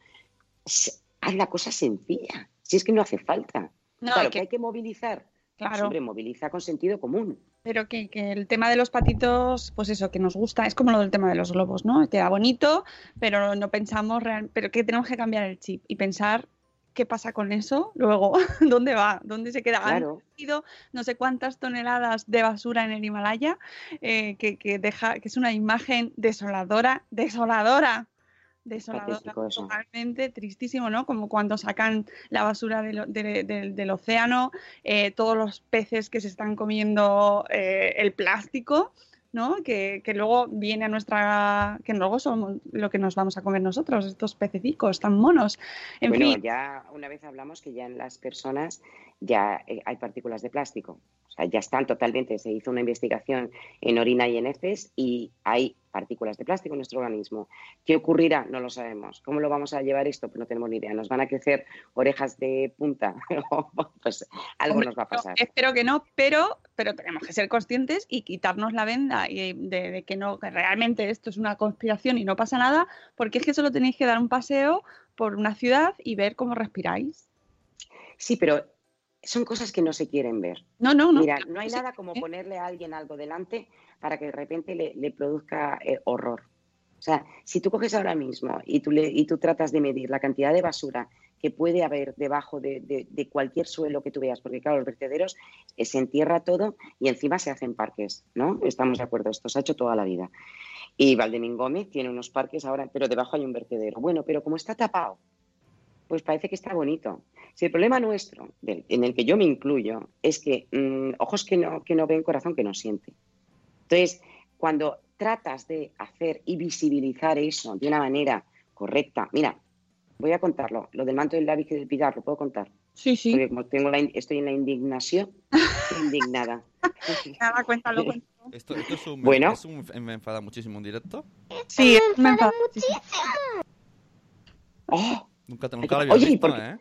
Haz la cosa sencilla, si es que no hace falta. No, claro, que- que hay que movilizar. Claro. hombre, moviliza con sentido común. Pero que, que el tema de los patitos, pues eso, que nos gusta, es como lo del tema de los globos, ¿no? Queda bonito, pero no pensamos real, pero que tenemos que cambiar el chip y pensar qué pasa con eso luego, dónde va, dónde se queda. Han Claro. sido no sé cuántas toneladas de basura en el Himalaya, eh, que, que deja, que es una imagen desoladora, desoladora. Eso. totalmente tristísimo, ¿no? Como cuando sacan la basura del, de- del- del océano, eh, todos los peces que se están comiendo eh, el plástico, ¿no? Que, que luego viene a nuestra, que luego somos lo que nos vamos a comer nosotros, estos pececicos tan monos. En bueno, fin, ya una vez hablamos que ya en las personas ya eh, hay partículas de plástico. O sea, ya están totalmente, se hizo una investigación en orina y en heces y hay partículas de plástico en nuestro organismo. ¿Qué ocurrirá? No lo sabemos. ¿Cómo lo vamos a llevar esto? Pues no tenemos ni idea. ¿Nos van a crecer orejas de punta? pues algo Hombre, nos va a pasar. espero que no, pero, pero tenemos que ser conscientes y quitarnos la venda y de, de que no, que realmente esto es una conspiración y no pasa nada, porque es que solo tenéis que dar un paseo por una ciudad y ver cómo respiráis. Sí, pero son cosas que no se quieren ver. No, no, no. Mira, no hay nada como ¿eh? ponerle a alguien algo delante para que de repente le, le produzca eh, horror. O sea, si tú coges ahora mismo y tú, le, y tú tratas de medir la cantidad de basura que puede haber debajo de, de- de cualquier suelo que tú veas, porque claro, los vertederos eh, se entierra todo y encima se hacen parques, ¿no? Estamos de acuerdo, esto se ha hecho toda la vida. Y Valdemín Gómez tiene unos parques ahora, pero debajo hay un vertedero. Bueno, pero como está tapado, pues parece que está bonito. Si el problema nuestro, del- en el que yo me incluyo, es que mm, ojos que no, que no ven, corazón que no siente. Entonces, cuando tratas de hacer y visibilizar eso de una manera correcta, mira, voy a contarlo, lo del manto del lápiz y del Pilar, lo puedo contar. Sí, sí. Porque como tengo la estoy en la indignación, estoy indignada. Nada, cuéntalo, cuéntalo. Esto, esto es un, Bueno. es un- me enfada muchísimo un directo. Sí, me enfada muchísimo. ¡Oh! Nunca, te- Ay, nunca lo había oye, ¿y visto, por qué? ¿eh?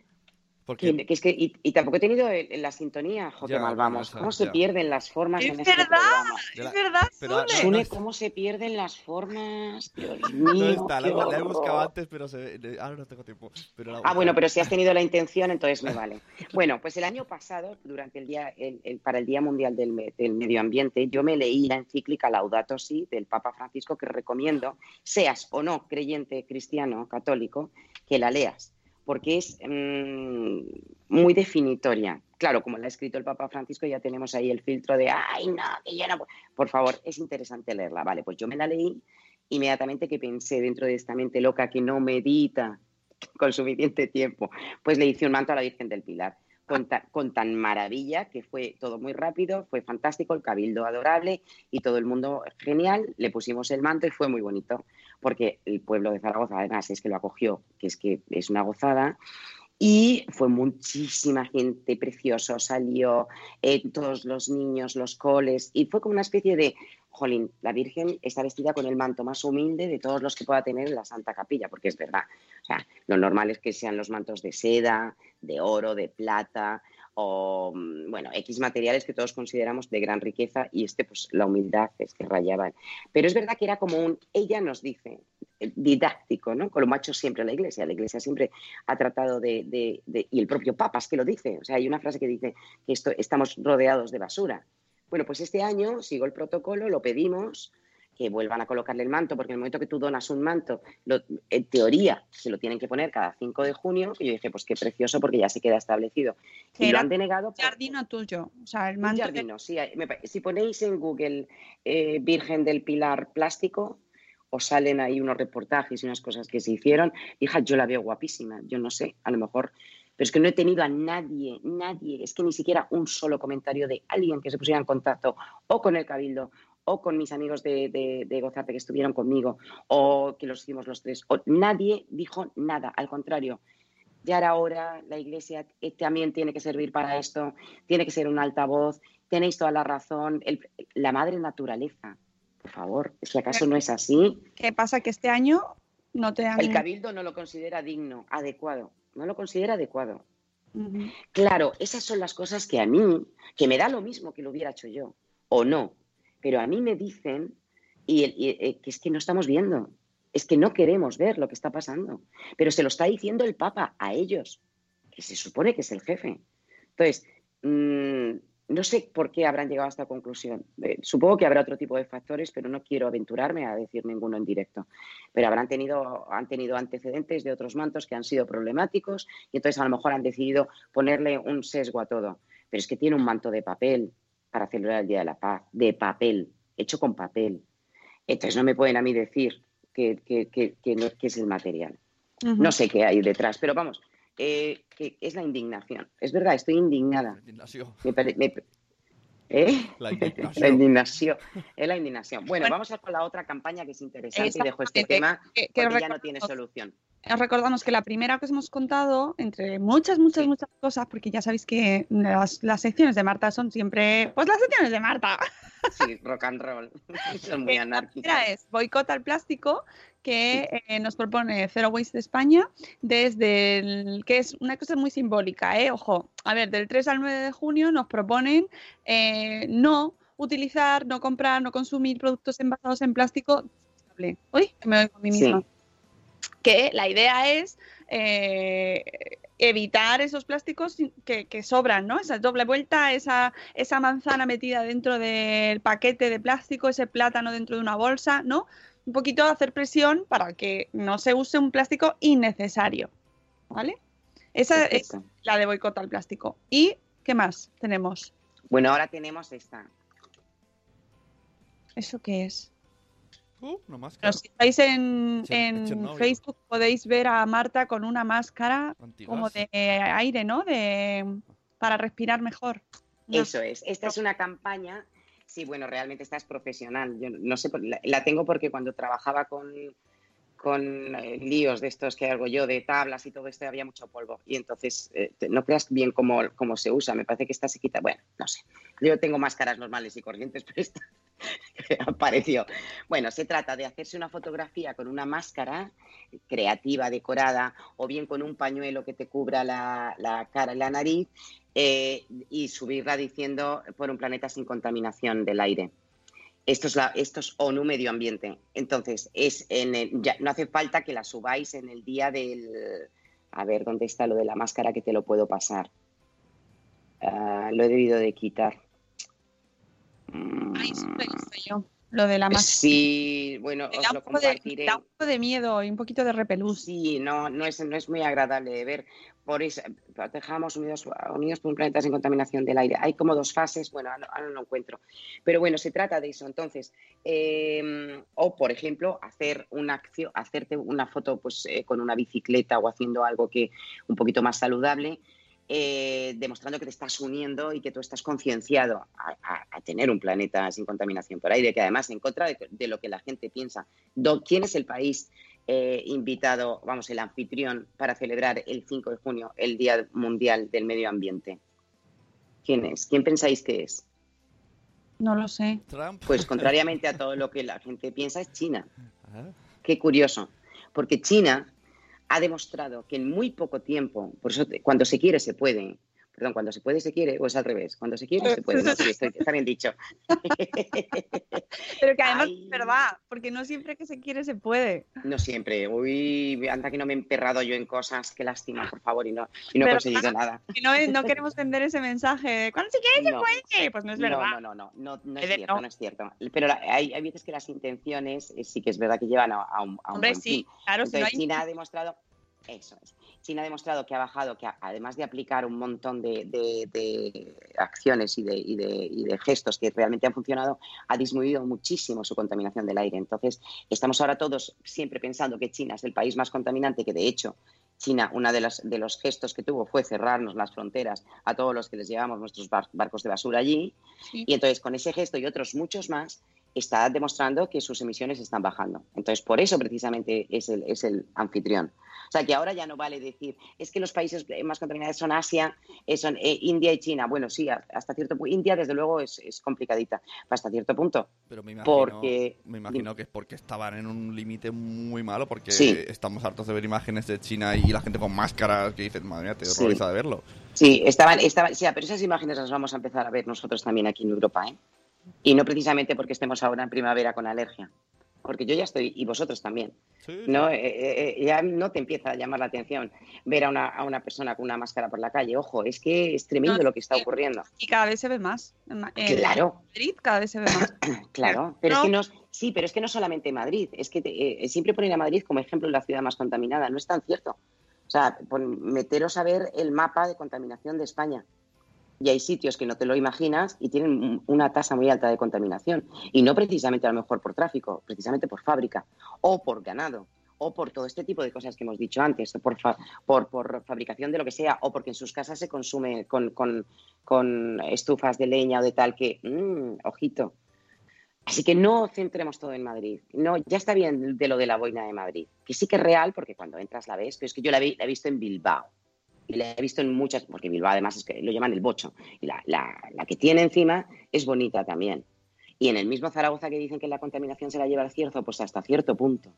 Porque Que, que es que, y, y tampoco he tenido la sintonía, jo, Ya, mal vamos. ¿Cómo se pierden las formas Es en este verdad. la- Es verdad, pero Sune. no- Sune, no- ¿cómo se pierden las formas? Dios no mío. está, la, la he buscado antes, pero se ahora no tengo tiempo. Pero la he Ah, bueno, pero si has tenido la intención, entonces me vale. Bueno, pues el año pasado, durante el día, el- el- para el Día Mundial del, del Medio Ambiente, yo me leí la encíclica Laudato Si del Papa Francisco, que recomiendo, seas o no creyente cristiano, católico, que la leas, porque es mm, muy definitoria. Claro, como la ha escrito el Papa Francisco, ya tenemos ahí el filtro de, ay, no, que yo no. puedo". Por favor, es interesante leerla. Vale, pues yo me la leí inmediatamente que pensé dentro de esta mente loca que no medita con suficiente tiempo, pues le hice un manto a la Virgen del Pilar. Con, con tan maravilla que fue todo muy rápido, fue fantástico, el cabildo adorable y todo el mundo genial. Le pusimos el manto y fue muy bonito, porque el pueblo de Zaragoza, además, es que lo acogió, que es que es una gozada. Y fue muchísima gente, precioso, salió eh, todos los niños, los coles, y fue como una especie de, jolín, la Virgen está vestida con el manto más humilde de todos los que pueda tener en la Santa Capilla, porque es verdad. O sea, lo normal es que sean los mantos de seda, de oro, de plata, o, bueno, X materiales que todos consideramos de gran riqueza, y este, pues, la humildad es que rayaban. Pero es verdad que era como un, ella nos dice, didáctico, ¿no? Como lo ha hecho siempre la Iglesia. La Iglesia siempre ha tratado de, de- de- y el propio Papa es que lo dice. O sea, hay una frase que dice que esto, estamos rodeados de basura. Bueno, pues este año sigo el protocolo, lo pedimos, que vuelvan a colocarle el manto, porque en el momento que tú donas un manto, lo- en teoría se lo tienen que poner cada 5 de junio, y yo dije, pues qué precioso, porque ya se queda establecido. Que Y lo han denegado. por- Jardino tuyo. O sea, el un manto. jardino, sí. me si ponéis en Google eh, Virgen del Pilar plástico, os salen ahí unos reportajes y unas cosas que se hicieron. Hija, yo la veo guapísima, yo no sé, a lo mejor. Pero es que no he tenido a nadie, nadie, es que ni siquiera un solo comentario de alguien que se pusiera en contacto o con el Cabildo o con mis amigos de, de, de Gozarte que estuvieron conmigo o que los hicimos los tres. O, nadie dijo nada, al contrario ya era hora, la iglesia eh, también tiene que servir para esto, tiene que ser un altavoz, tenéis toda la razón, el- la madre naturaleza, por favor, ¿es que acaso no es así? ¿Qué pasa? Que este año no te han. El cabildo no lo considera digno, adecuado, no lo considera adecuado. Claro, esas son las cosas que a mí, que me da lo mismo que lo hubiera hecho yo, o no, pero a mí me dicen y, eh, que es que no estamos viendo, es que no queremos ver lo que está pasando, pero se lo está diciendo el Papa a ellos, que se supone que es el jefe. Entonces, mm, no sé por qué habrán llegado a esta conclusión. Eh, supongo que habrá otro tipo de factores, pero no quiero aventurarme a decir ninguno en directo. Pero habrán tenido, han tenido antecedentes de otros mantos que han sido problemáticos y entonces a lo mejor han decidido ponerle un sesgo a todo. Pero es que tiene un manto de papel para celebrar el Día de la Paz, de papel, hecho con papel. Entonces no me pueden a mí decir que, que- que- que no- que es el material. No sé qué hay detrás, pero vamos, eh, que es la indignación. Es verdad, estoy indignada. Indignación. Me pare- me- ¿Eh? La indignación. La indignación. Es la indignación. Bueno, Bueno. vamos a con la otra campaña que es interesante y dejo este tema Que- que porque ya no tiene solución. Os recordamos que la primera que os hemos contado, entre muchas, muchas, Sí. muchas cosas, porque ya sabéis que las, las secciones de Marta son siempre, pues las secciones de Marta. Sí, rock and roll. Son muy La anárquicos. primera es boicota al plástico, que eh, nos propone Zero Waste España, desde el, que es una cosa muy simbólica, ¿eh? Ojo, a ver, del 3 al 9 de junio nos proponen eh, no utilizar, no comprar, no consumir productos envasados en plástico. Uy, me oigo a mí Sí. Que la idea es eh, evitar esos plásticos que, que sobran, ¿no? Esa doble vuelta, esa, esa manzana metida dentro del paquete de plástico, ese plátano dentro de una bolsa, ¿no? Un poquito hacer presión para que no se use un plástico innecesario, ¿vale? Esa es Perfecto. la de boicot al plástico. ¿Y qué más tenemos? Bueno, ahora tenemos esta. ¿Eso qué es? Uh, una máscara. Bueno, si estáis en, en. Facebook podéis ver a Marta con una máscara Antigas. como de aire, ¿no? De para respirar mejor. Eso es. Esta es una campaña. Sí, bueno, realmente esta es profesional. Yo no sé, la tengo porque cuando trabajaba con, con eh, líos de estos que hago yo, de tablas y todo esto, había mucho polvo. Y entonces, eh, no creas bien cómo, cómo se usa. Me parece que esta se quita. Bueno, no sé. Yo tengo máscaras normales y corrientes, pero esta apareció. Bueno, se trata de hacerse una fotografía con una máscara creativa, decorada, o bien con un pañuelo que te cubra la, la cara y la nariz, eh, y subirla diciendo por un planeta sin contaminación del aire. Esto es, la, esto es ONU Medio Ambiente. Entonces, es en el- ya, no hace falta que la subáis en el día del... A ver, ¿dónde está lo de la máscara que te lo puedo pasar? Ah, lo he debido de quitar. Mm, visto yo, lo de la máscara. Sí, bueno, os lo de, compartiré. da un poco de miedo y un poquito de repelús. Sí, no, no es, no es muy agradable de ver. Por eso, protejamos unidos, unidos por un planeta sin contaminación del aire. Hay como dos fases, bueno, ahora, no lo encuentro. Pero bueno, se trata de eso. Entonces, eh, o por ejemplo, hacer una acción, hacerte una foto pues, eh, con una bicicleta o haciendo algo que un poquito más saludable. eh, demostrando que te estás uniendo y que tú estás concienciado a, tener un planeta sin contaminación por aire, que además en contra de, de lo que la gente piensa. ¿Quién es el país eh, invitado, vamos, el anfitrión para celebrar el 5 de junio, el Día Mundial del Medio Ambiente? ¿Quién es? ¿Quién pensáis que es? No lo sé. Trump. Pues contrariamente a todo lo que la gente piensa, es China. Ah, Qué curioso, porque China ha demostrado que en muy poco tiempo, por eso cuando se quiere se puede, perdón, cuando se puede se quiere, o es al revés, cuando se quiere se puede, no, sí, estoy- está bien dicho. Pero que además Ay. es verdad, porque no siempre que se quiere se puede. No siempre, uy, anda que no me he emperrado yo en cosas, qué lástima, por favor, y no, y no he conseguido nada. Y no, no queremos vender ese mensaje de cuando se quiere se puede. Pues no es verdad. No, no, no, no, no, no es cierto, no. no es cierto. Pero la- hay, hay veces que las intenciones eh, sí que es verdad que llevan a, a un, a un Hombre, buen sí, fin. claro, si no Entonces, hay... China ha demostrado, eso es, China ha demostrado que ha bajado, que además de aplicar un montón de, de- de acciones y de, y, de, y de gestos que realmente han funcionado, ha disminuido muchísimo su contaminación del aire. Entonces, estamos ahora todos siempre pensando que China es el país más contaminante, que de hecho China, uno de, las- de los gestos que tuvo fue cerrarnos las fronteras a todos los que les llevamos nuestros bar- barcos de basura allí. Sí. Y entonces, con ese gesto y otros muchos más, está demostrando que sus emisiones están bajando. Entonces, por eso precisamente es el, es el anfitrión. O sea, que ahora ya no vale decir, es que los países más contaminados son Asia, eh, son eh, India y China. Bueno, sí, hasta cierto punto. India, desde luego, es, es complicadita, hasta cierto punto. Pero me imagino, Porque- me imagino que es porque estaban en un límite muy malo, porque Sí. estamos hartos de ver imágenes de China y la gente con máscaras que dicen, madre mía, te Sí. horroriza de verlo. Sí, estaban, estaban, sí, pero esas imágenes las vamos a empezar a ver nosotros también aquí en Europa, ¿eh? Y no precisamente porque estemos ahora en primavera con alergia, porque yo ya estoy, y vosotros también. Sí, No, Eh, eh, eh, ya no te empieza a llamar la atención ver a una, a una persona con una máscara por la calle. Ojo, es que es tremendo No, lo que está ocurriendo. Y cada vez se ve más. Claro, Madrid cada vez se ve más. claro. Pero No. es que no, sí, pero es que no solamente Madrid. Es que te- eh, siempre ponen a Madrid como ejemplo de la ciudad más contaminada. No es tan cierto. O sea, pon- meteros a ver el mapa de contaminación de España. Y hay sitios que no te lo imaginas y tienen un- una tasa muy alta de contaminación. Y no precisamente a lo mejor por tráfico, precisamente por fábrica o por ganado o por todo este tipo de cosas que hemos dicho antes, o por, por, fabricación de lo que sea, o porque en sus casas se consume con, con- con estufas de leña o de tal que, mm, ojito. Así que no centremos todo en Madrid. No, ya está bien de lo de la boina de Madrid, que sí que es real porque cuando entras la ves, pero es que yo la, la he visto en Bilbao. Y la he visto en muchas, porque Bilbao además es que lo llaman el bocho. Y la, la- la que tiene encima es bonita también. Y en el mismo Zaragoza que dicen que la contaminación se la lleva al cierzo, pues hasta cierto punto.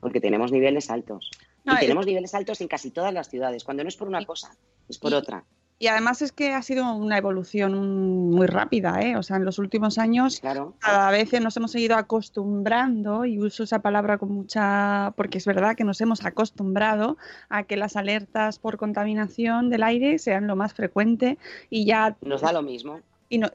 Porque tenemos niveles altos. No, y tenemos niveles altos en casi todas las ciudades. Cuando no es por una Y- cosa, es por y- otra. Y además es que ha sido una evolución muy rápida, ¿eh? O sea, en los últimos años Claro. cada vez nos hemos ido acostumbrando, y uso esa palabra con mucha, porque es verdad que nos hemos acostumbrado a que las alertas por contaminación del aire sean lo más frecuente y ya Nos da lo mismo. y no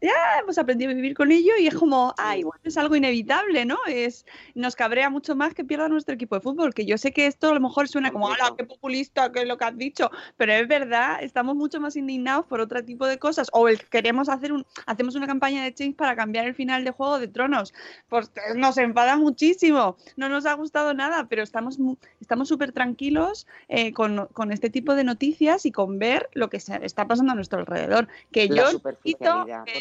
ya hemos aprendido a vivir con ello y es como, ay, bueno, es algo inevitable, ¿no? Es, nos cabrea mucho más que pierda nuestro equipo de fútbol, que yo sé que esto a lo mejor suena como, ¡hala, qué populista, qué es lo que has dicho! Pero es verdad, estamos mucho más indignados por otro tipo de cosas. O el, queremos hacer un, hacemos una campaña de change para cambiar el final de Juego de Tronos. Pues nos enfada muchísimo, no nos ha gustado nada, pero estamos estamos súper tranquilos eh, con, con, este tipo de noticias y con ver lo que se está pasando a nuestro alrededor. Que La yo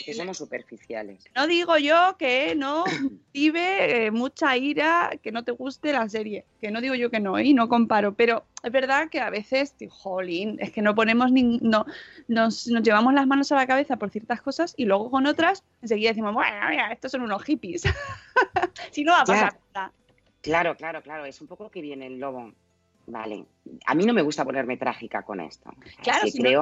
porque somos superficiales. no digo yo que no motive eh, mucha ira que no te guste la serie, que no digo yo que no, ¿eh? y no comparo, pero es verdad que a veces, jolín, es que no ponemos ni, no, nos, nos llevamos las manos a la cabeza por ciertas cosas y luego con otras enseguida decimos, bueno, mira, estos son unos hippies. si no va a pasar nada. Claro, claro, claro, es un poco que viene el lobo. Vale, a mí no me gusta ponerme trágica con esto. Claro, Así si no creo,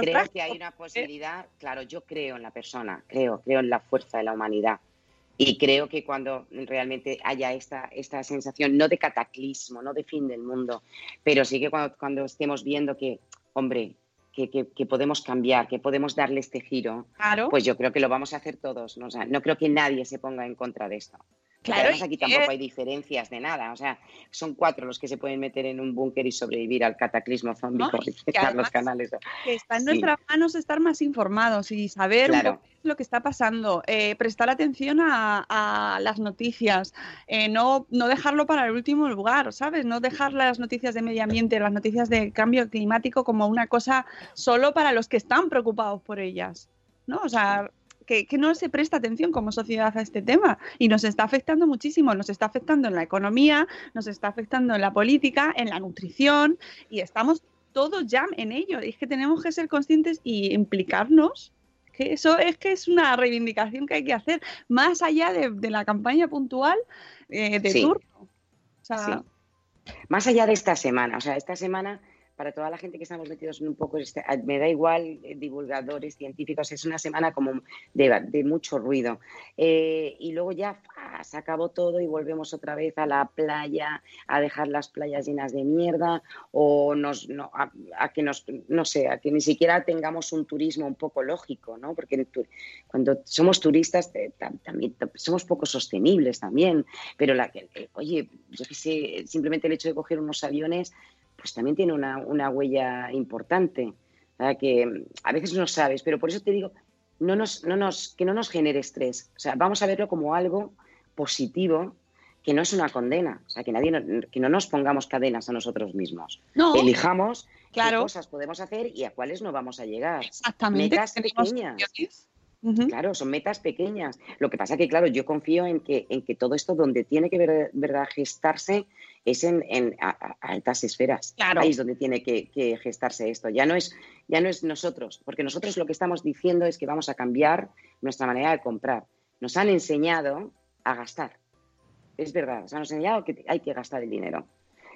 creo que hay una ¿eh? posibilidad, claro, yo creo en la persona, creo, creo en la fuerza de la humanidad. Y creo que cuando realmente haya esta, esta sensación, no de cataclismo, no de fin del mundo, pero sí que cuando, cuando estemos viendo que, hombre, que, que- que podemos cambiar, que podemos darle este giro, Claro, pues yo creo que lo vamos a hacer todos. ¿no? O sea, no creo que nadie se ponga en contra de esto. Claro, además aquí tampoco hay diferencias de nada. O sea, son cuatro los que se pueden meter en un búnker y sobrevivir al cataclismo zombie, No, Carlos además- Canales. que está en Sí. nuestras manos estar más informados y saber un Claro. poco lo que está pasando, eh, prestar atención a, a las noticias, eh, no, no dejarlo para el último lugar, ¿sabes? No dejar las noticias de medio ambiente, las noticias de cambio climático como una cosa solo para los que están preocupados por ellas, ¿no? O sea, que, que no se presta atención como sociedad a este tema y nos está afectando muchísimo, nos está afectando en la economía, nos está afectando en la política, en la nutrición y estamos todos ya en ello. Y es que tenemos que ser conscientes y implicarnos. Que eso es que es una reivindicación que hay que hacer, más allá de, de la campaña puntual eh, de Sí. turno. O sea, Sí. Más allá de esta semana, o sea, esta semana, para toda la gente que estamos metidos en un poco, este- me da igual, eh, divulgadores, científicos, es una semana como de, mucho ruido. Eh, y luego ya se acabó todo y volvemos otra vez a la playa, a dejar las playas llenas de mierda, o nos, no, a, que nos, no sé, a que ni siquiera tengamos un turismo un poco lógico, ¿no? Porque cuando somos turistas tam- también tam- somos poco sostenibles también, pero la, que- oye, yo qué sé, simplemente el hecho de coger unos aviones, pues también tiene una, una huella importante, ¿verdad? que mm, a veces no sabes, pero por eso te digo, no nos, no nos, que no nos genere estrés, o sea, vamos a verlo como algo positivo, que no es una condena, o sea, que, nadie, no- que no nos pongamos cadenas a nosotros mismos, no, elijamos qué claro, cosas podemos hacer y a cuáles no vamos a llegar. exactamente. metas tenemos pequeñas. opciones. Claro, son metas pequeñas. Lo que pasa que, claro, yo confío en que, en que todo esto donde tiene que ver- verdad gestarse es en, en a- a- a altas esferas. Claro. Ahí es donde tiene que, que gestarse esto. Ya no, es, ya no es nosotros, porque nosotros lo que estamos diciendo es que vamos a cambiar nuestra manera de comprar. Nos han enseñado a gastar. Es verdad, nos han enseñado que hay que gastar el dinero.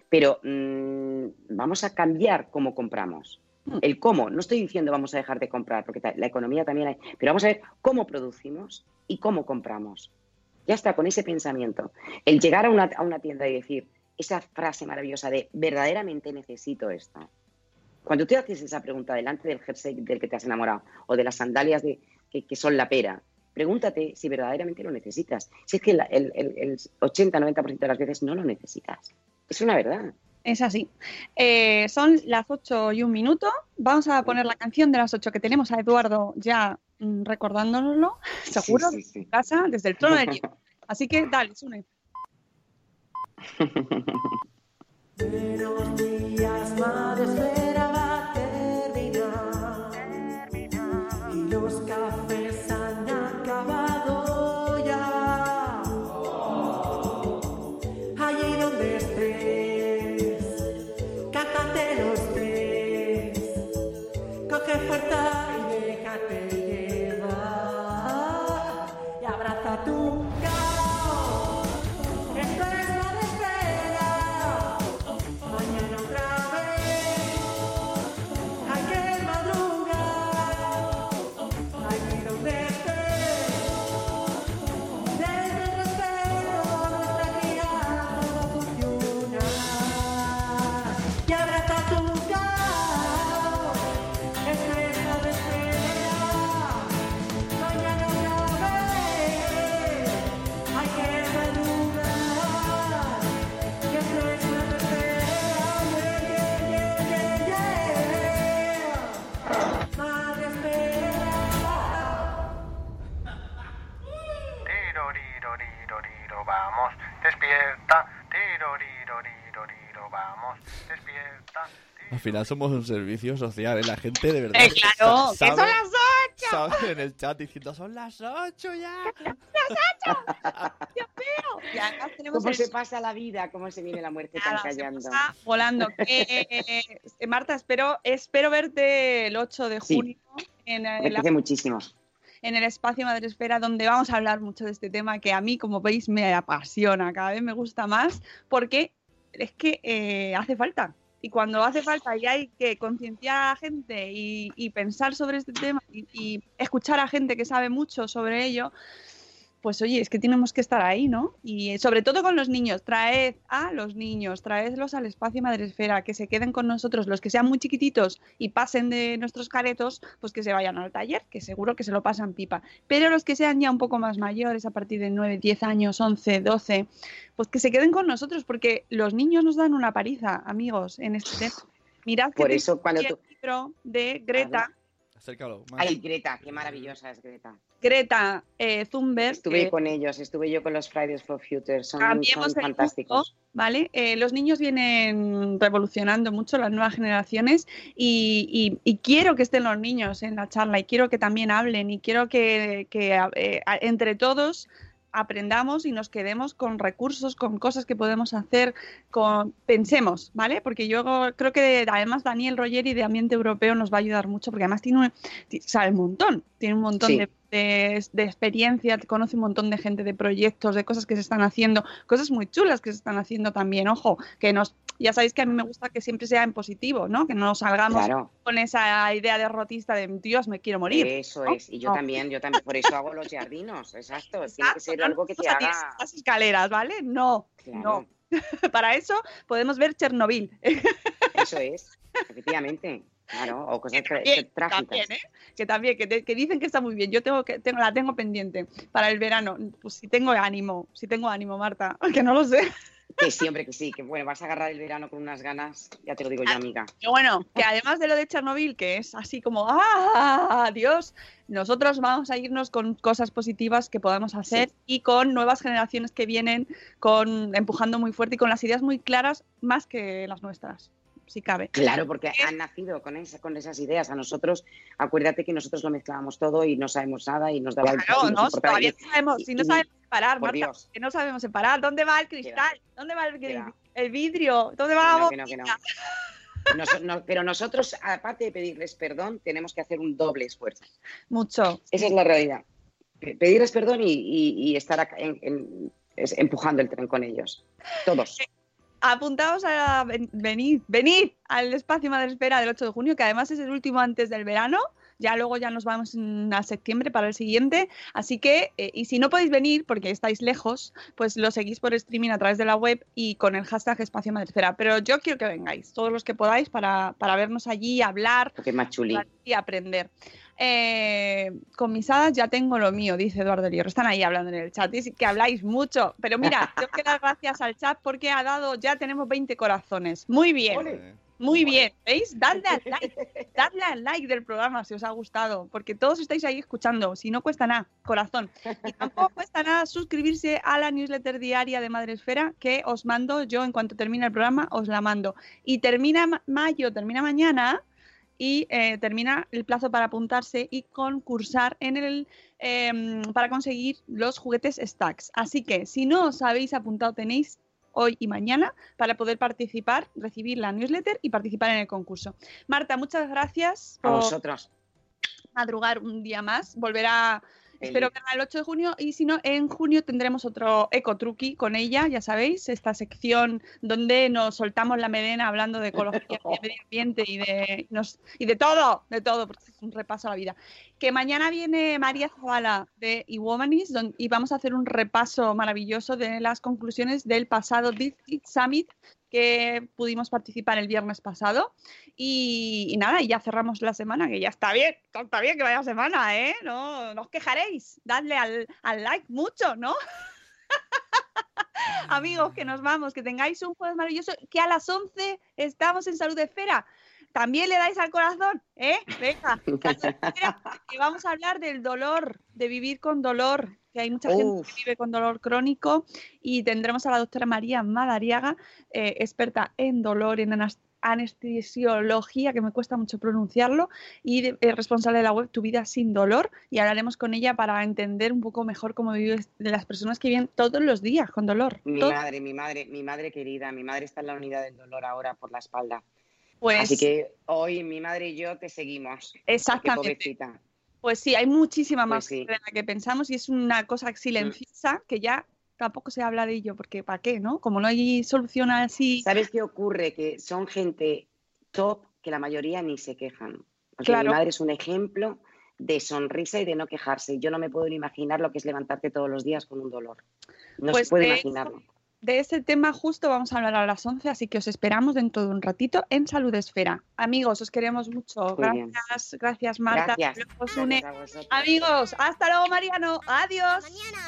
Pero mm, vamos a cambiar cómo compramos. Mm. El cómo, no estoy diciendo vamos a dejar de comprar, porque la economía también hay, pero vamos a ver cómo producimos y cómo compramos. Ya está, con ese pensamiento. El llegar a una, a una tienda y decir esa frase maravillosa de verdaderamente necesito esto. Cuando tú haces esa pregunta delante del jersey del que te has enamorado o de las sandalias de, que, que son la pera, pregúntate si verdaderamente lo necesitas. Si es que el, el- el 80-90% de las veces no lo necesitas. Es una verdad. Es así. Eh, son las 8 y un minuto. Vamos a poner la canción de las 8 que tenemos a Eduardo ya mm, recordándonoslo, seguro, Sí, sí, en sí. casa, desde el trono de Dios. Así que dale, Sune. Buenos días, madre Al final somos un servicio social, ¿eh? La gente de verdad. Eh, claro, sa- que son las ocho. sabe en el chat diciendo, son las ocho ya. Dios mío. Y además tenemos ¿Cómo el se pasa la vida? ¿Cómo se viene la muerte tan Nada, se callando? pasa volando. Eh, eh, Marta, espero, espero verte el 8 de Sí. junio en, Me el- apetece muchísimo. en el espacio Madresfera, donde vamos a hablar mucho de este tema que a mí, como veis, me apasiona, cada vez me gusta más, porque es que eh, hace falta. Y cuando hace falta y hay que concienciar a la gente y, y pensar sobre este tema y, y escuchar a gente que sabe mucho sobre ello, pues oye, es que tenemos que estar ahí, ¿no? Y eh, sobre todo con los niños, traed a los niños, traedlos al espacio Madresfera, que se queden con nosotros, los que sean muy chiquititos y pasen de nuestros caretos, pues que se vayan al taller, que seguro que se lo pasan pipa. Pero los que sean ya un poco más mayores, a partir de 9, 10 años, 11, 12, pues que se queden con nosotros, porque los niños nos dan una paliza, amigos, en este tema. Mirad que Por eso cuando aquí tú... el libro de Greta, Acércalo. más. Ay, Greta, qué maravillosa es Greta. Greta eh, Thunberg. Estuve que- con ellos, estuve yo con los Fridays for Future, son, son fantásticos. ¿vale? Eh, los niños vienen revolucionando mucho las nuevas generaciones y, y- y quiero que estén los niños en la charla y quiero que también hablen y quiero que, que, eh, entre todos aprendamos y nos quedemos con recursos, con cosas que podemos hacer, con pensemos, ¿vale? Porque yo creo que además Daniel Rogeri de Ambiente Europeo nos va a ayudar mucho porque además tiene un, sabe un montón, tiene un montón Sí. de, de- de experiencia, conoce un montón de gente, de proyectos, de cosas que se están haciendo, cosas muy chulas que se están haciendo también, ojo, que nos, ya sabéis que a mí me gusta que siempre sea en positivo, ¿no? Que no salgamos Claro, con esa idea derrotista de Dios, me quiero morir. eso ¿no? es. Y yo No. también, yo también, por eso hago los jardinos, exacto. Tiene que ser Exacto, algo que no te haga... las escaleras, ¿vale? No, Claro, para eso podemos ver Chernobyl. eso es, efectivamente. Claro, o cosas También, trágicas. también, ¿eh? Que también, que, te- que dicen que está muy bien. Yo tengo que tengo, la tengo pendiente para el verano. Pues si tengo ánimo, si tengo ánimo, Marta, que no lo sé. Que sí, hombre, que sí, que bueno, vas a agarrar el verano con unas ganas, ya te lo digo yo, amiga. Pero bueno, que además de lo de Chernobyl, que es así como, ¡ah, Dios! Nosotros vamos a irnos con cosas positivas que podamos hacer y con nuevas generaciones que vienen con empujando muy fuerte y con las ideas muy claras más que las nuestras, si cabe. Claro, porque han nacido con, esa, con esas ideas. A nosotros, acuérdate que nosotros lo mezclábamos todo y no sabemos nada y nos daba el Claro, nos ¿no? Todavía no sabemos, y- si no sabemos separar, Marta, Dios. que no sabemos separar. ¿Dónde va el cristal? ¿Dónde va el, el vidrio? ¿Dónde va Que la no, que no, que no. pero nosotros, aparte de pedirles perdón, tenemos que hacer un doble esfuerzo. Mucho. Esa es la realidad. Pe- Pedirles perdón y, y- y estar en- en- empujando el tren con ellos. Todos. Apuntaos a ven- venid, venid al espacio Madre Espera del 8 de junio, que además es el último antes del verano. Ya luego ya nos vamos a septiembre para el siguiente. Así que, eh, y si no podéis venir porque estáis lejos, pues lo seguís por streaming a través de la web y con el hashtag Espacio Madre Espera. Pero yo quiero que vengáis, todos los que podáis, para, para vernos allí, hablar Porque es más chuli. y aprender. Eh, con mis hadas ya tengo lo mío, dice Eduardo Hierro. Están ahí hablando en el chat. Dice que habláis mucho. Pero mira, tengo que dar gracias al chat porque ha dado, ya tenemos 20 corazones. Muy bien. Eh, Muy bien, ¿veis? Dadle al like, dadle al like del programa si os ha gustado, porque todos estáis ahí escuchando, si no cuesta nada, corazón. Y tampoco cuesta nada suscribirse a la newsletter diaria de Madresfera que os mando yo en cuanto termine el programa, os la mando. Y termina ma- mayo, termina mañana y eh, termina el plazo para apuntarse y concursar en el em, para conseguir los juguetes Stacks. Así que si no os habéis apuntado tenéis hoy y mañana para poder participar, recibir la newsletter y participar en el concurso. Marta, muchas gracias A por vosotros. madrugar un día más. Volverá, espero que el 8 de junio y si no, en junio tendremos otro ecotruqui con ella, ya sabéis, esta sección donde nos soltamos la melena hablando de ecología, de medio ambiente y de, nos- y de todo, de todo, porque es un repaso a la vida. Que mañana viene María Zavala de eWomanis don- y vamos a hacer un repaso maravilloso de las conclusiones del pasado District Summit que pudimos participar el viernes pasado. Y, nada, y ya cerramos la semana, que ya está bien, está bien que vaya semana, ¿eh? No, no os quejaréis, dadle al, al like mucho, ¿no? Amigos, que nos vamos, que tengáis un jueves maravilloso, que a las 11 estamos en Salud Esfera. También le dais al corazón, ¿eh? Venga, que vamos a hablar del dolor, de vivir con dolor, que hay mucha gente que vive con dolor crónico y tendremos a la doctora María Madariaga, eh, experta en dolor, en anestesiología, que me cuesta mucho pronunciarlo, y de- eh, responsable de la web Tu Vida Sin Dolor, y hablaremos con ella para entender un poco mejor cómo viven las personas que viven todos los días con dolor. Mi Todo- madre, mi madre, mi madre querida, mi madre está en la unidad del dolor ahora por la espalda. Pues, Así que hoy mi madre y yo te seguimos. Exactamente. Pues sí, hay muchísima Pues más sí. de la que pensamos y es una cosa silenciosa que ya tampoco se habla de ello, porque ¿para qué, no? Como no hay solución así. ¿Sabes qué ocurre? Que son gente top que la mayoría ni se quejan. Claro. Mi madre es un ejemplo de sonrisa y de no quejarse. Yo no me puedo ni imaginar lo que es levantarte todos los días con un dolor. No Pues se puede de imaginarlo. De ese tema justo vamos a hablar a las 11, así que os esperamos dentro de un ratito en Salud Esfera. Amigos, os queremos mucho. Muy bien. Gracias, gracias Marta. Gracias. Une. Gracias. Amigos, hasta luego Mariano. Adiós. Mañana.